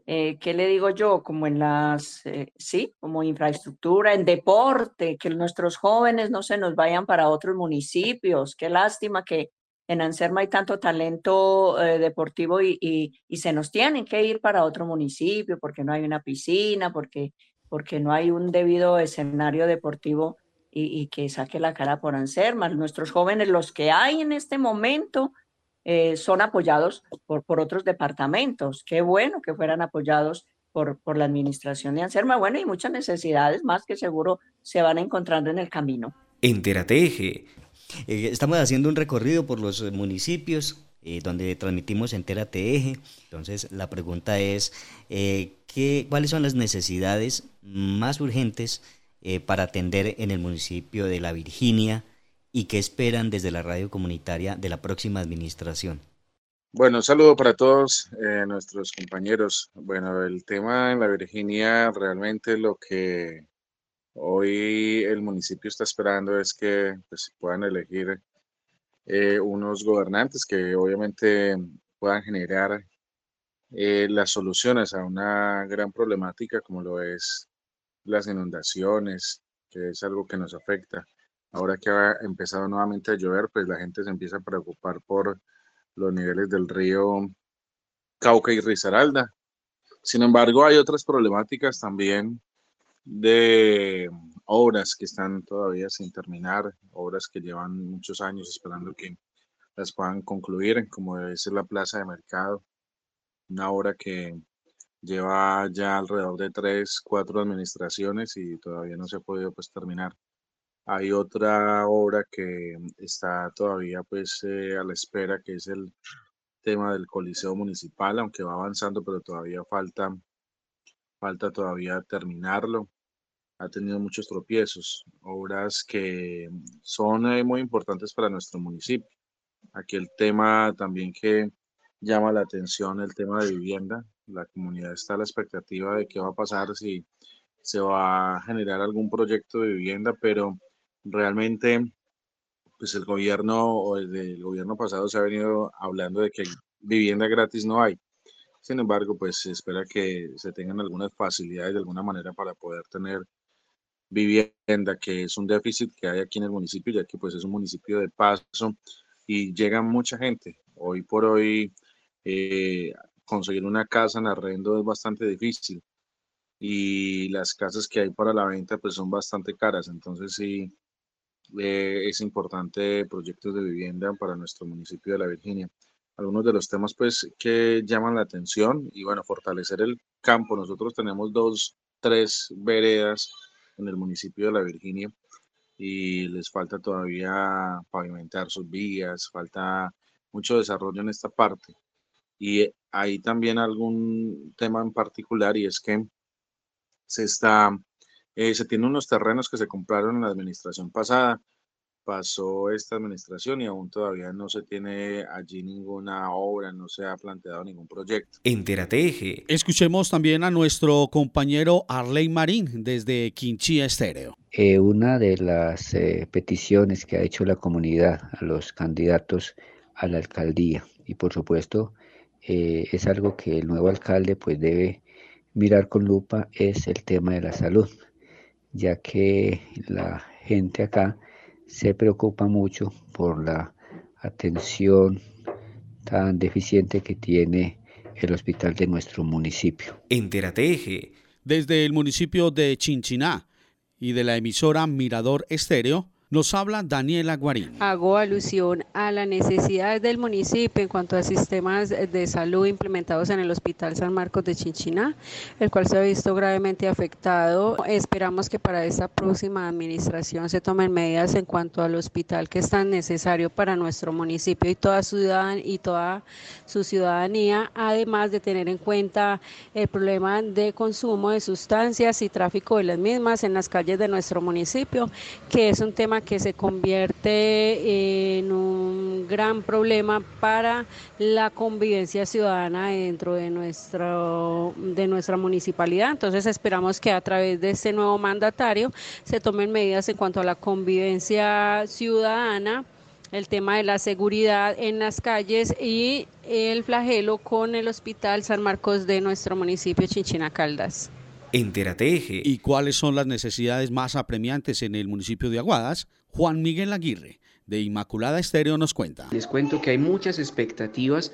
eh, ¿qué le digo yo? Como en las, eh, sí, como infraestructura, en deporte, que nuestros jóvenes no se nos vayan para otros municipios. Qué lástima que en Anserma hay tanto talento eh, deportivo y, se nos tienen que ir para otro municipio porque no hay una piscina, porque, porque no hay un debido escenario deportivo y, que saque la cara por Anserma. Nuestros jóvenes, los que hay en este momento, eh, son apoyados por, por otros departamentos. Qué bueno que fueran apoyados por, por la administración de Anserma. Bueno, y muchas necesidades más que seguro se van encontrando en el camino. Entérate eh, estamos haciendo un recorrido por los municipios eh, donde transmitimos Entérate Eje. Entonces, la pregunta es, eh, ¿qué, ¿cuáles son las necesidades más urgentes para atender en el municipio de La Virginia y qué esperan desde la radio comunitaria de la próxima administración? Bueno, un saludo para todos nuestros compañeros. Bueno, el tema en La Virginia realmente lo que Hoy el municipio está esperando es que pues, puedan elegir eh, unos gobernantes que obviamente puedan generar eh, las soluciones a una gran problemática como lo es las inundaciones, que es algo que nos afecta. Ahora que ha empezado nuevamente a llover, pues la gente se empieza a preocupar por los niveles del río Cauca y Risaralda. Sin embargo, hay otras problemáticas también de obras que están todavía sin terminar, obras que llevan muchos años esperando que las puedan concluir, como es la plaza de mercado, una obra que lleva ya alrededor de tres, cuatro administraciones y todavía no se ha podido pues terminar. Hay otra obra que está todavía pues eh, a la espera, que es el tema del Coliseo Municipal, aunque va avanzando, pero todavía falta, falta todavía terminarlo ha tenido muchos tropiezos, obras que son eh, muy importantes para nuestro municipio. Aquí el tema también que llama la atención, el tema de vivienda. La comunidad está a la expectativa de qué va a pasar si se va a generar algún proyecto de vivienda, pero realmente pues el gobierno o el del gobierno pasado se ha venido hablando de que vivienda gratis no hay. Sin embargo, pues se espera que se tengan algunas facilidades de alguna manera para poder tener vivienda, que es un déficit que hay aquí en el municipio, ya que pues es un municipio de paso y llega mucha gente. Hoy por hoy eh, conseguir una casa en arrendo es bastante difícil. y las casas que hay para la venta pues son bastante caras, entonces sí eh, es importante proyectos de vivienda para nuestro municipio de La Virginia. Algunos de los temas pues que llaman la atención y bueno, fortalecer el campo. Nosotros tenemos dos, tres veredas en el municipio de La Virginia y les falta todavía pavimentar sus vías, falta mucho desarrollo en esta parte. Y hay también algún tema en particular y es que se está, eh, se tienen unos terrenos que se compraron en la administración pasada, pasó esta administración y aún todavía no se tiene allí ninguna obra, no se ha planteado ningún proyecto. Entérate Eje. Escuchemos también a nuestro compañero Arley Marín desde Quinchía Estéreo. Eh, una de las eh, peticiones que ha hecho la comunidad a los candidatos a la alcaldía y por supuesto eh, es algo que el nuevo alcalde pues debe mirar con lupa es el tema de la salud, ya que la gente acá se preocupa mucho por la atención tan deficiente que tiene el hospital de nuestro municipio. Entérate Desde el municipio de Chinchiná y de la emisora Mirador Estéreo, nos habla Daniela Guarín. Hago alusión a las necesidades del municipio en cuanto a sistemas de salud implementados en el Hospital San Marcos de Chinchiná, el cual se ha visto gravemente afectado. Esperamos que para esta próxima administración se tomen medidas en cuanto al hospital que es tan necesario para nuestro municipio y toda, ciudad, y toda su ciudadanía, además de tener en cuenta el problema de consumo de sustancias y tráfico de las mismas en las calles de nuestro municipio, que es un tema que se convierte en un gran problema para la convivencia ciudadana dentro de, nuestro, de nuestra municipalidad. Entonces esperamos que a través de este nuevo mandatario se tomen medidas en cuanto a la convivencia ciudadana el tema de la seguridad en las calles y el flagelo con el Hospital San Marcos de nuestro municipio Chinchina Caldas. Entérate ¿Y cuáles son las necesidades más apremiantes en el municipio de Aguadas? Juan Miguel Aguirre, de Inmaculada Estéreo, nos cuenta. Les cuento que hay muchas expectativas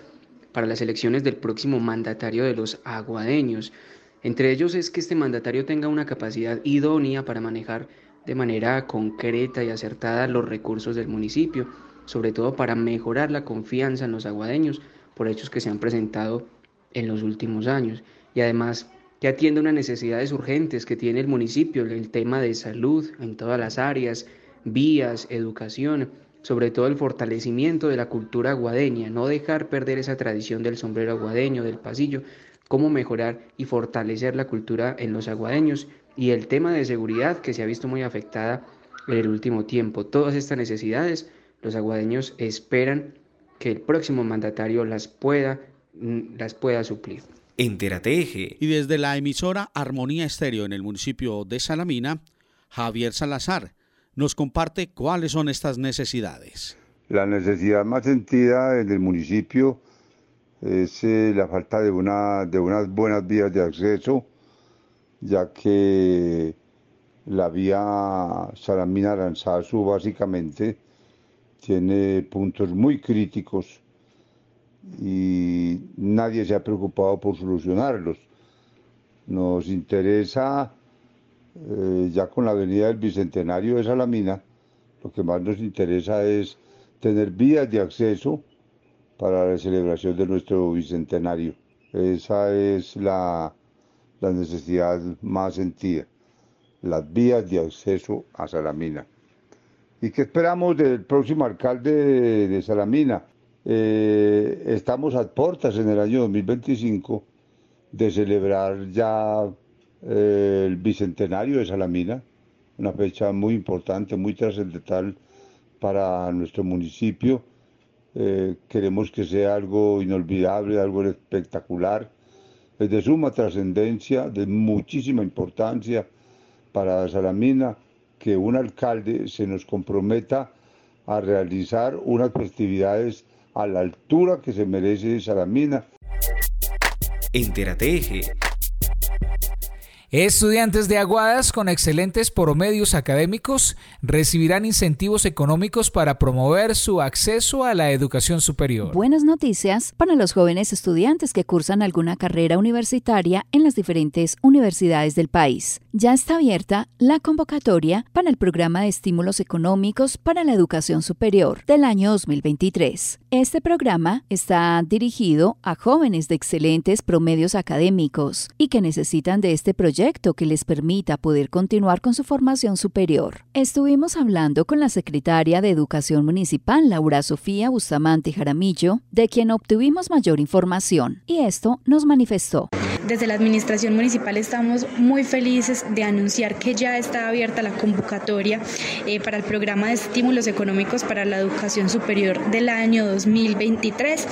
para las elecciones del próximo mandatario de los aguadeños. Entre ellos es que este mandatario tenga una capacidad idónea para manejar de manera concreta y acertada los recursos del municipio, sobre todo para mejorar la confianza en los aguadeños por hechos que se han presentado en los últimos años. Y además que atienda unas necesidades urgentes que tiene el municipio, el tema de salud en todas las áreas, vías, educación, sobre todo el fortalecimiento de la cultura aguadeña, no dejar perder esa tradición del sombrero aguadeño, del pasillo, cómo mejorar y fortalecer la cultura en los aguadeños y el tema de seguridad que se ha visto muy afectada en el último tiempo. Todas estas necesidades los aguadeños esperan que el próximo mandatario las pueda, mm, las pueda suplir. Entérate Y desde la emisora Armonía Estéreo en el municipio de Salamina, Javier Salazar nos comparte cuáles son estas necesidades. La necesidad más sentida en el municipio es eh, la falta de, una, de unas buenas vías de acceso, ya que la vía Salamina-Aranzazu básicamente tiene puntos muy críticos y nadie se ha preocupado por solucionarlos. Nos interesa, eh, ya con la avenida del Bicentenario de Salamina, lo que más nos interesa es tener vías de acceso para la celebración de nuestro Bicentenario. Esa es la, la necesidad más sentida, las vías de acceso a Salamina. ¿Y qué esperamos del próximo alcalde de Salamina? Eh, estamos a puertas en el año 2025 de celebrar ya eh, el bicentenario de Salamina, una fecha muy importante, muy trascendental para nuestro municipio. Eh, queremos que sea algo inolvidable, algo espectacular, es de suma trascendencia, de muchísima importancia para Salamina, que un alcalde se nos comprometa a realizar unas festividades a la altura que se merece Salamina. Entérate Estudiantes de Aguadas con excelentes promedios académicos recibirán incentivos económicos para promover su acceso a la educación superior. Buenas noticias para los jóvenes estudiantes que cursan alguna carrera universitaria en las diferentes universidades del país. Ya está abierta la convocatoria para el programa de estímulos económicos para la educación superior del año 2023. Este programa está dirigido a jóvenes de excelentes promedios académicos y que necesitan de este proyecto que les permita poder continuar con su formación superior. Estuvimos hablando con la secretaria de Educación Municipal, Laura Sofía Bustamante Jaramillo, de quien obtuvimos mayor información, y esto nos manifestó. Desde la Administración Municipal estamos muy felices de anunciar que ya está abierta la convocatoria eh, para el programa de estímulos económicos para la educación superior del año 2023.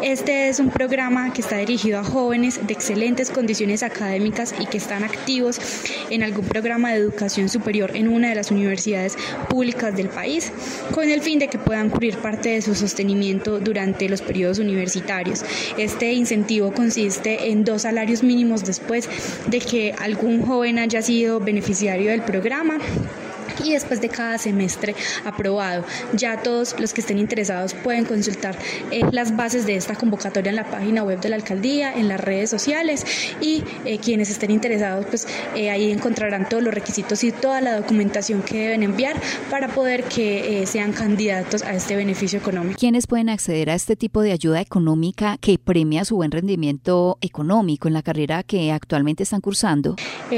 Este es un programa que está dirigido a jóvenes de excelentes condiciones académicas y que están activos en algún programa de educación superior en una de las universidades públicas del país, con el fin de que puedan cubrir parte de su sostenimiento durante los periodos universitarios. Este incentivo consiste en dos salarios mínimos después de que algún joven haya sido beneficiario del programa y después de cada semestre aprobado. Ya todos los que estén interesados pueden consultar eh, las bases de esta convocatoria en la página web de la alcaldía, en las redes sociales y eh, quienes estén interesados pues eh, ahí encontrarán todos los requisitos y toda la documentación que deben enviar para poder que sean candidatos a este beneficio económico. ¿Quiénes pueden acceder a este tipo de ayuda económica que premia su buen rendimiento económico en la carrera que actualmente están cursando?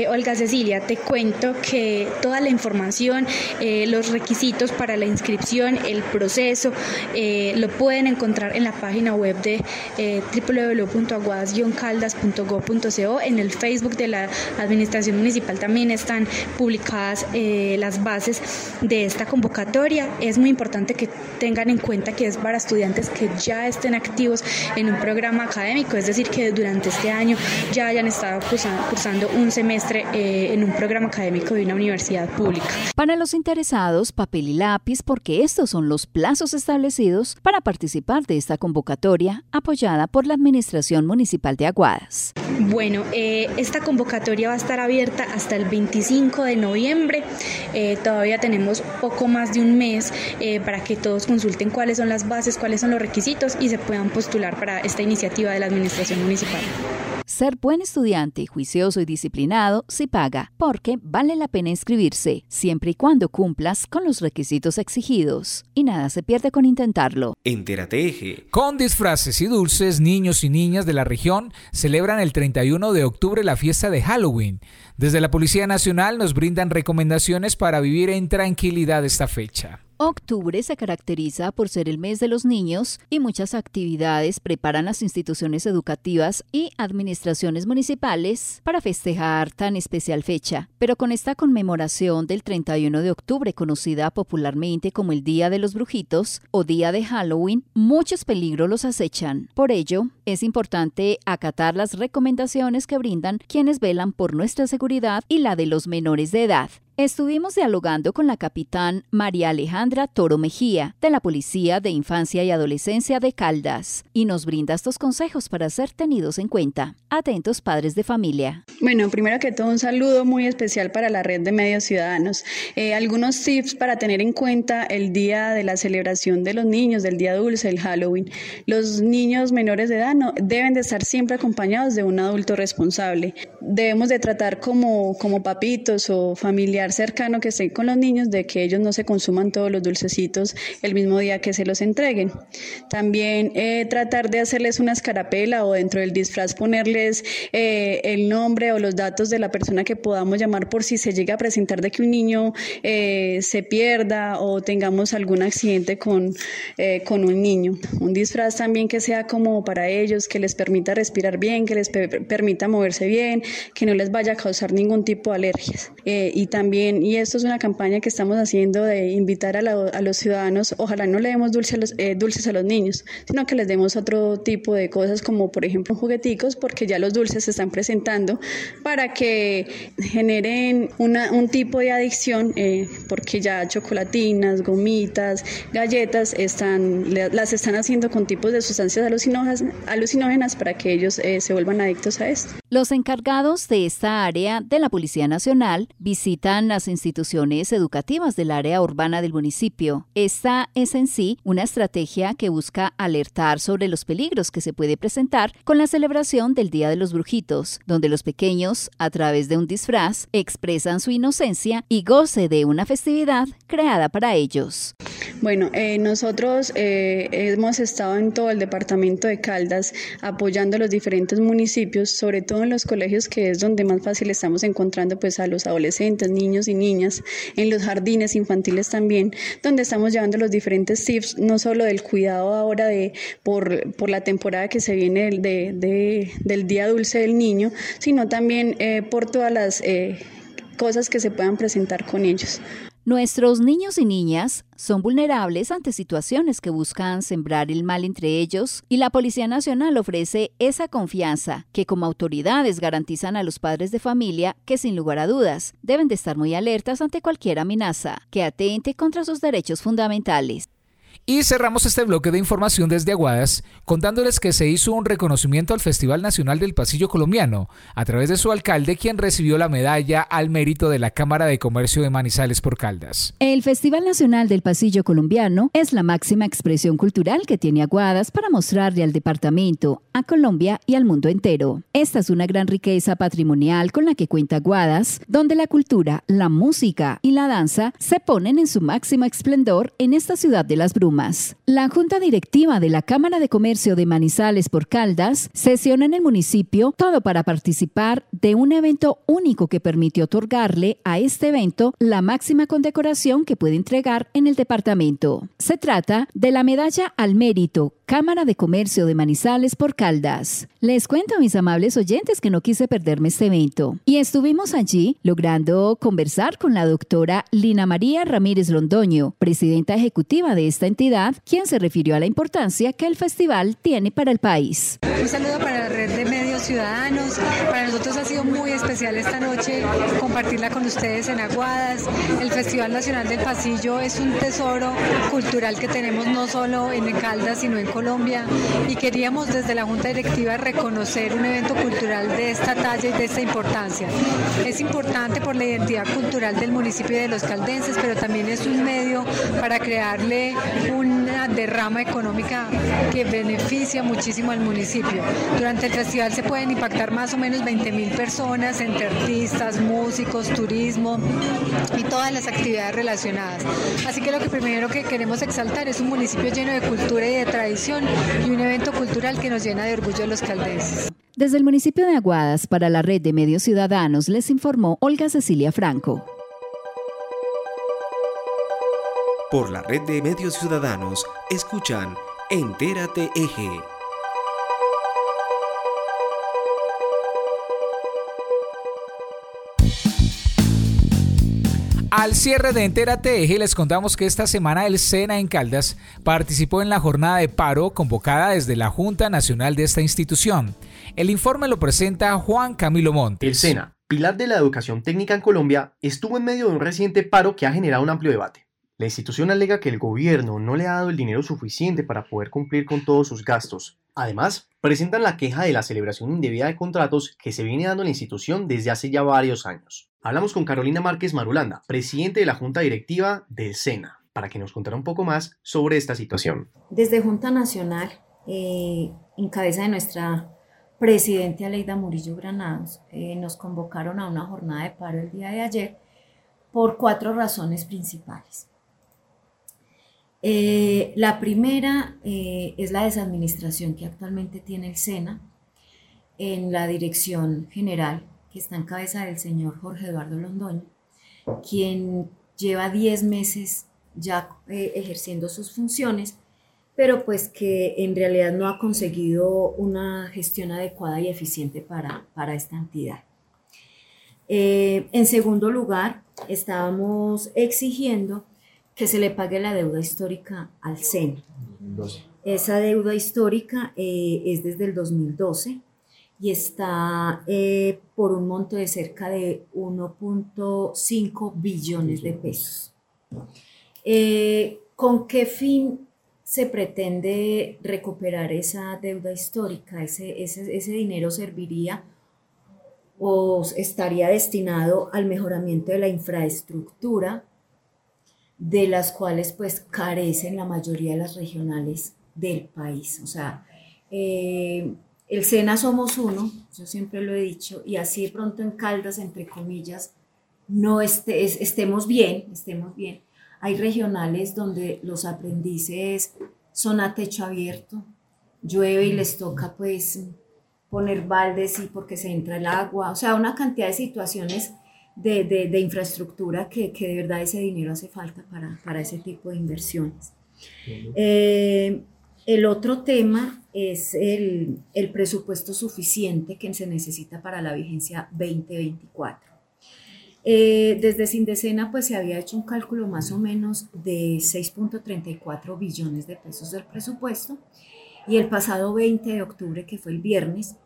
Olga Cecilia, te cuento que toda la información eh, los requisitos para la inscripción, el proceso, eh, lo pueden encontrar en la página web de eh, www.aguadas-caldas.gov.co. En el Facebook de la Administración Municipal también están publicadas las bases de esta convocatoria. Es muy importante que tengan en cuenta que es para estudiantes que ya estén activos en un programa académico, es decir, que durante este año ya hayan estado cursando un semestre en un programa académico de una universidad pública. Para los interesados, papel y lápiz porque estos son los plazos establecidos para participar de esta convocatoria apoyada por la Administración Municipal de Aguadas. Bueno, eh, esta convocatoria va a estar abierta hasta el 25 de noviembre. Eh, todavía tenemos poco más de un mes eh, para que todos consulten cuáles son las bases, cuáles son los requisitos y se puedan postular para esta iniciativa de la Administración Municipal. Ser buen estudiante, juicioso y disciplinado si paga, porque vale la pena inscribirse, siempre y cuando cumplas con los requisitos exigidos. Y nada se pierde con intentarlo. Entérate Eje. Con disfraces y dulces, niños y niñas de la región celebran el 31 de octubre la fiesta de Halloween. Desde la Policía Nacional nos brindan recomendaciones para vivir en tranquilidad esta fecha. Octubre se caracteriza por ser el mes de los niños y muchas actividades preparan las instituciones educativas y administraciones municipales para festejar tan especial fecha. Pero con esta conmemoración del 31 de octubre, conocida popularmente como el Día de los Brujitos o Día de Halloween, muchos peligros los acechan. Por ello, es importante acatar las recomendaciones que brindan quienes velan por nuestra seguridad y la de los menores de edad. Estuvimos dialogando con la capitán María Alejandra Toro Mejía, de la Policía de Infancia y Adolescencia de Caldas, y nos brinda estos consejos para ser tenidos en cuenta. Atentos padres de familia. Bueno, primero que todo un saludo muy especial para la red de medios ciudadanos. Eh, algunos tips para tener en cuenta el día de la celebración de los niños, del día dulce, el Halloween. Los niños menores de edad deben de estar siempre acompañados de un adulto responsable. Debemos de tratar como, como papitos o familiares cercano que esté con los niños de que ellos no se consuman todos los dulcecitos el mismo día que se los entreguen. También eh, tratar de hacerles una escarapela o dentro del disfraz ponerles eh, el nombre o los datos de la persona que podamos llamar por si se llega a presentar de que un niño eh, se pierda o tengamos algún accidente con, con un niño. Un disfraz también que sea como para ellos, que les permita respirar bien, que les permita moverse bien, que no les vaya a causar ningún tipo de alergias. y también y esto es una campaña que estamos haciendo de invitar a, los ciudadanos, ojalá no le demos dulce eh, dulces a los niños, sino que les demos otro tipo de cosas como por ejemplo jugueticos, porque ya los dulces se están presentando para que generen un tipo de adicción, eh, porque ya chocolatinas, gomitas, galletas, están, las están haciendo con tipos de sustancias alucinógenas para que ellos eh, se vuelvan adictos a esto. Los encargados de esta área de la Policía Nacional visitan las instituciones educativas del área urbana del municipio. Esta es en sí una estrategia que busca alertar sobre los peligros que se puede presentar con la celebración del Día de los Brujitos, donde los pequeños, a través de un disfraz, expresan su inocencia y goce de una festividad creada para ellos. Bueno, eh, nosotros eh, hemos estado en todo el departamento de Caldas apoyando a los diferentes municipios, sobre todo en los colegios que es donde más fácil estamos encontrando pues a los adolescentes, niños y niñas, en los jardines infantiles también, donde estamos llevando los diferentes tips, no solo del cuidado ahora de por, por la temporada que se viene de, del Día Dulce del Niño, sino también eh, por todas las cosas que se puedan presentar con ellos. Nuestros niños y niñas son vulnerables ante situaciones que buscan sembrar el mal entre ellos y la Policía Nacional ofrece esa confianza que como autoridades garantizan a los padres de familia que sin lugar a dudas deben de estar muy alertas ante cualquier amenaza que atente contra sus derechos fundamentales. Y cerramos este bloque de información desde Aguadas contándoles que se hizo un reconocimiento al Festival Nacional del Pasillo Colombiano a través de su alcalde quien recibió la medalla al mérito de la Cámara de Comercio de Manizales por Caldas. El Festival Nacional del Pasillo Colombiano es la máxima expresión cultural que tiene Aguadas para mostrarle al departamento, a Colombia y al mundo entero. Esta es una gran riqueza patrimonial con la que cuenta Aguadas, donde la cultura, la música y la danza se ponen en su máximo esplendor en esta ciudad de las la Junta Directiva de la Cámara de Comercio de Manizales por Caldas sesiona en el municipio todo para participar de un evento único que permite otorgarle a este evento la máxima condecoración que puede entregar en el departamento. Se trata de la Medalla al Mérito Cámara de Comercio de Manizales por Caldas. Les cuento a mis amables oyentes que no quise perderme este evento y estuvimos allí logrando conversar con la doctora Lina María Ramírez Londoño, presidenta ejecutiva de esta entidad, quien se refirió a la importancia que el festival tiene para el país. Un saludo para la red de medios ciudadanos. Para nosotros ha sido muy especial esta noche compartirla con ustedes en Aguadas. El Festival Nacional del Pasillo es un tesoro cultural que tenemos no solo en Caldas, sino en Colombia y queríamos desde la Junta Directiva reconocer un evento cultural de esta talla y de esta importancia. Es importante por la identidad cultural del municipio de Los Caldenses, pero también es un medio para crearle una derrama económica que beneficia muchísimo al municipio. Durante el festival se pueden impactar más o menos 20 mil personas entre artistas, músicos, turismo y todas las actividades relacionadas. Así que lo primero que queremos exaltar es un municipio lleno de cultura y de tradición y un evento cultural que nos llena de orgullo a los caldenses. Desde el municipio de Aguadas para la red de medios ciudadanos les informó Olga Cecilia Franco. Por la red de medios ciudadanos escuchan Entérate Eje Al cierre de Entera Eje les contamos que esta semana el SENA en Caldas participó en la jornada de paro convocada desde la Junta Nacional de esta institución. El informe lo presenta Juan Camilo Montes. El SENA, pilar de la educación técnica en Colombia, estuvo en medio de un reciente paro que ha generado un amplio debate. La institución alega que el gobierno no le ha dado el dinero suficiente para poder cumplir con todos sus gastos. Además, presentan la queja de la celebración indebida de contratos que se viene dando la institución desde hace ya varios años. Hablamos con Carolina Márquez Marulanda, presidente de la Junta Directiva del SENA, para que nos contara un poco más sobre esta situación. Desde Junta Nacional, eh, en cabeza de nuestra presidente Aleida Murillo Granados, eh, nos convocaron a una jornada de paro el día de ayer por cuatro razones principales. Eh, la primera es la desadministración que actualmente tiene el SENA en la dirección general que está en cabeza del señor Jorge Eduardo Londoño, quien lleva 10 meses ya eh, ejerciendo sus funciones, pero pues que en realidad no ha conseguido una gestión adecuada y eficiente para, para esta entidad. Eh, en segundo lugar, estábamos exigiendo que se le pague la deuda histórica al SEN. Esa deuda histórica eh, es desde el 2012 y está eh, por un monto de cerca de 1.5 billones de pesos. Eh, ¿Con qué fin se pretende recuperar esa deuda histórica? Ese, ese, ese dinero serviría o estaría destinado al mejoramiento de la infraestructura de las cuales pues carecen la mayoría de las regionales del país. O sea, eh, el SENA somos uno, yo siempre lo he dicho, y así de pronto en Caldas, entre comillas, no este, estemos bien, estemos bien. Hay regionales donde los aprendices son a techo abierto, llueve y les toca pues poner baldes y porque se entra el agua, o sea, una cantidad de situaciones de, de, infraestructura que, que, de verdad ese dinero hace falta para, para ese tipo de inversiones. Eh, el otro tema es el, el, presupuesto suficiente que se necesita para la vigencia 2024. Eh, desde Sindecena pues se había hecho un cálculo más o menos de 6.34 billones de pesos del presupuesto y el pasado 20 de octubre, que fue el viernes,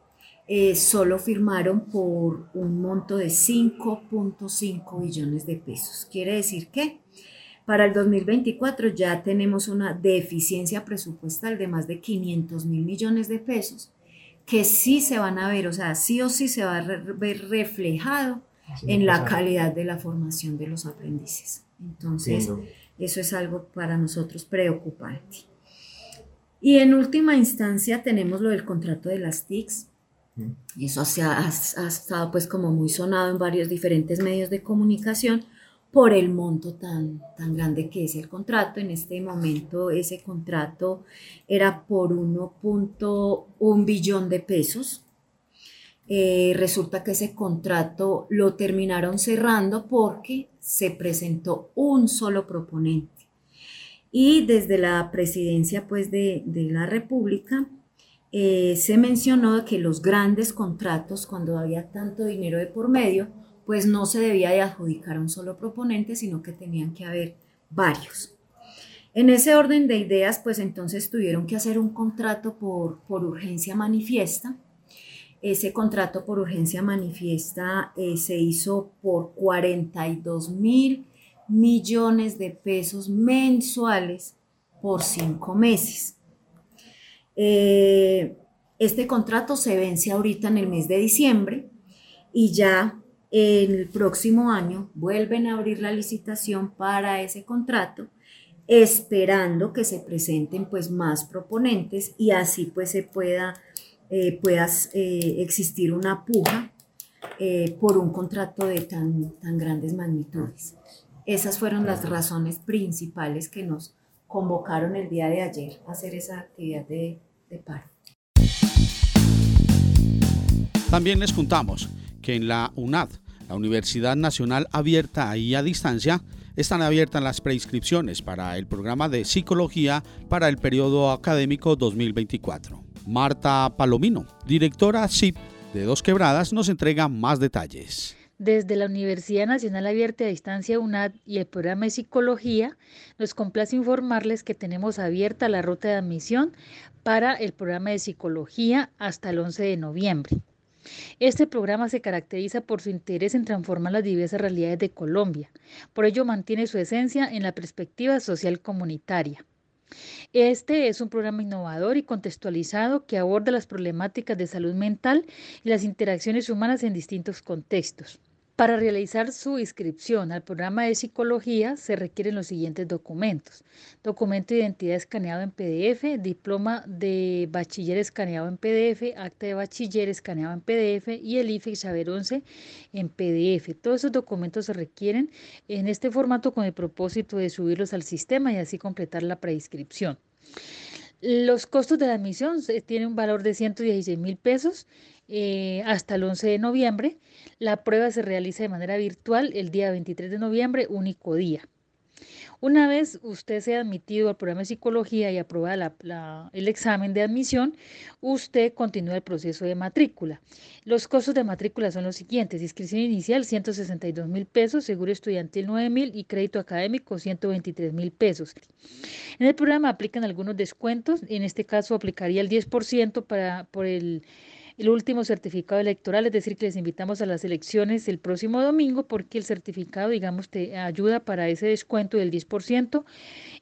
eh, solo firmaron por un monto de 5.5 billones de pesos. Quiere decir que para el 2024 ya tenemos una deficiencia presupuestal de más de 500 mil millones de pesos que sí se van a ver, o sea, sí o sí se va a ver reflejado en la calidad de la formación de los aprendices. Entonces, eso es algo para nosotros preocupante. Y en última instancia tenemos lo del contrato de las TICs. Eso ha, ha, estado pues como muy sonado en varios diferentes medios de comunicación por el monto tan, tan grande que es el contrato. En este momento ese contrato era por 1.1 billón de pesos. Eh, resulta que ese contrato lo terminaron cerrando porque se presentó un solo proponente. Y desde la presidencia pues, de, de la República eh, se mencionó que los grandes contratos, cuando había tanto dinero de por medio, pues no se debía de adjudicar a un solo proponente, sino que tenían que haber varios. En ese orden de ideas, pues entonces tuvieron que hacer un contrato por, por urgencia manifiesta. Ese contrato por urgencia manifiesta eh, se hizo por 42 mil millones de pesos mensuales por cinco meses. Eh, este contrato se vence ahorita en el mes de diciembre y ya el próximo año vuelven a abrir la licitación para ese contrato esperando que se presenten pues más proponentes y así pues se pueda, eh, eh, existir una puja por un contrato de tan, tan grandes magnitudes. Esas fueron las razones principales que nos convocaron el día de ayer a hacer esa actividad de, también les contamos que en la UNAD, la Universidad Nacional Abierta y a Distancia, están abiertas las preinscripciones para el programa de psicología para el periodo académico 2024. Marta Palomino, directora CIP de Dos Quebradas, nos entrega más detalles. Desde la Universidad Nacional Abierta a Distancia UNAD y el programa de Psicología, nos complace informarles que tenemos abierta la ruta de admisión para el programa de Psicología hasta el 11 de noviembre. Este programa se caracteriza por su interés en transformar las diversas realidades de Colombia. Por ello mantiene su esencia en la perspectiva social comunitaria. Este es un programa innovador y contextualizado que aborda las problemáticas de salud mental y las interacciones humanas en distintos contextos. Para realizar su inscripción al programa de psicología se requieren los siguientes documentos. Documento de identidad escaneado en PDF, diploma de bachiller escaneado en PDF, acta de bachiller escaneado en PDF y el IFE Saber 11 en PDF. Todos esos documentos se requieren en este formato con el propósito de subirlos al sistema y así completar la preinscripción. Los costos de la admisión tienen un valor de 116 mil pesos eh, hasta el 11 de noviembre. La prueba se realiza de manera virtual el día 23 de noviembre, único día. Una vez usted sea admitido al programa de psicología y aprueba el examen de admisión, usted continúa el proceso de matrícula. Los costos de matrícula son los siguientes. Inscripción inicial 162 mil pesos, seguro estudiantil 9 mil y crédito académico 123 mil pesos. En el programa aplican algunos descuentos. En este caso aplicaría el 10% para, por el el último certificado electoral, es decir, que les invitamos a las elecciones el próximo domingo porque el certificado, digamos, te ayuda para ese descuento del 10%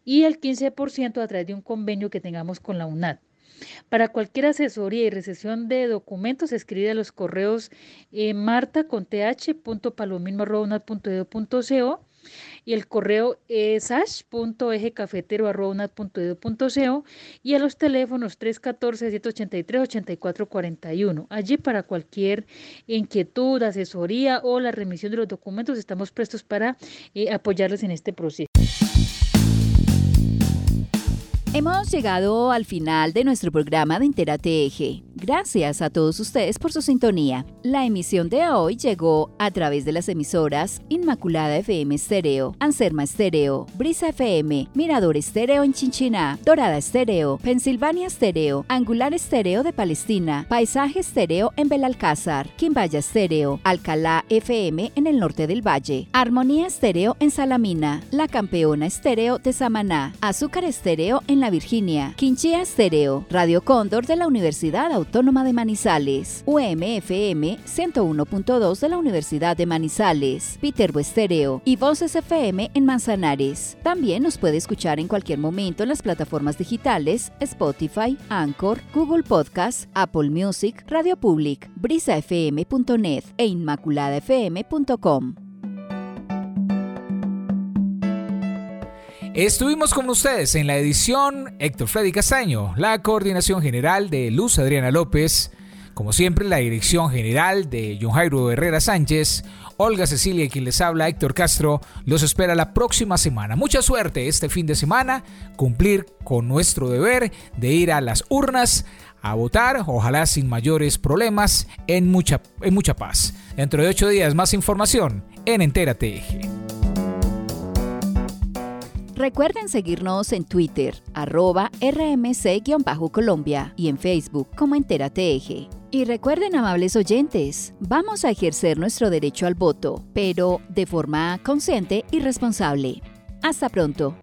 y el 15% a través de un convenio que tengamos con la UNAD. Para cualquier asesoría y recesión de documentos, escribe a los correos eh, marta con y el correo es ash.ejecafetero.edu.co y a los teléfonos 314-783-8441. Allí para cualquier inquietud, asesoría o la remisión de los documentos estamos prestos para eh, apoyarles en este proceso. Hemos llegado al final de nuestro programa de Entérate Eje. Gracias a todos ustedes por su sintonía. La emisión de hoy llegó a través de las emisoras Inmaculada FM Estéreo, Anserma Estéreo, Brisa FM, Mirador Estéreo en Chinchiná, Dorada Estéreo, Pensilvania Estéreo, Angular Estéreo de Palestina, Paisaje Estéreo en Belalcázar, Quimbaya Estéreo, Alcalá FM en el norte del valle, Armonía Estéreo en Salamina, La Campeona Estéreo de Samaná, Azúcar Estéreo en La Virginia, Quinchía Estéreo, Radio Cóndor de la Universidad Autónoma de Manizales, UMFM 101.2 de la Universidad de Manizales, Peterbo Estéreo y Voces FM en Manzanares. También nos puede escuchar en cualquier momento en las plataformas digitales Spotify, Anchor, Google Podcast, Apple Music, Radio Public, brisafm.net e inmaculadafm.com. Estuvimos con ustedes en la edición Héctor Freddy Castaño, la coordinación general de Luz Adriana López, como siempre la dirección general de John Jairo Herrera Sánchez, Olga Cecilia quien les habla Héctor Castro, los espera la próxima semana. Mucha suerte este fin de semana, cumplir con nuestro deber de ir a las urnas a votar, ojalá sin mayores problemas, en mucha, en mucha paz. Dentro de ocho días más información en Entérate Eje. Recuerden seguirnos en Twitter, arroba rmc-colombia y en Facebook como Entérate Eje. Y recuerden, amables oyentes, vamos a ejercer nuestro derecho al voto, pero de forma consciente y responsable. Hasta pronto.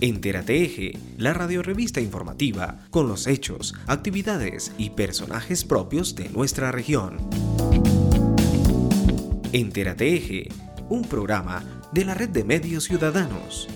Entérate Eje, la radiorevista informativa con los hechos, actividades y personajes propios de nuestra región. Entérate Eje un programa de la Red de Medios Ciudadanos.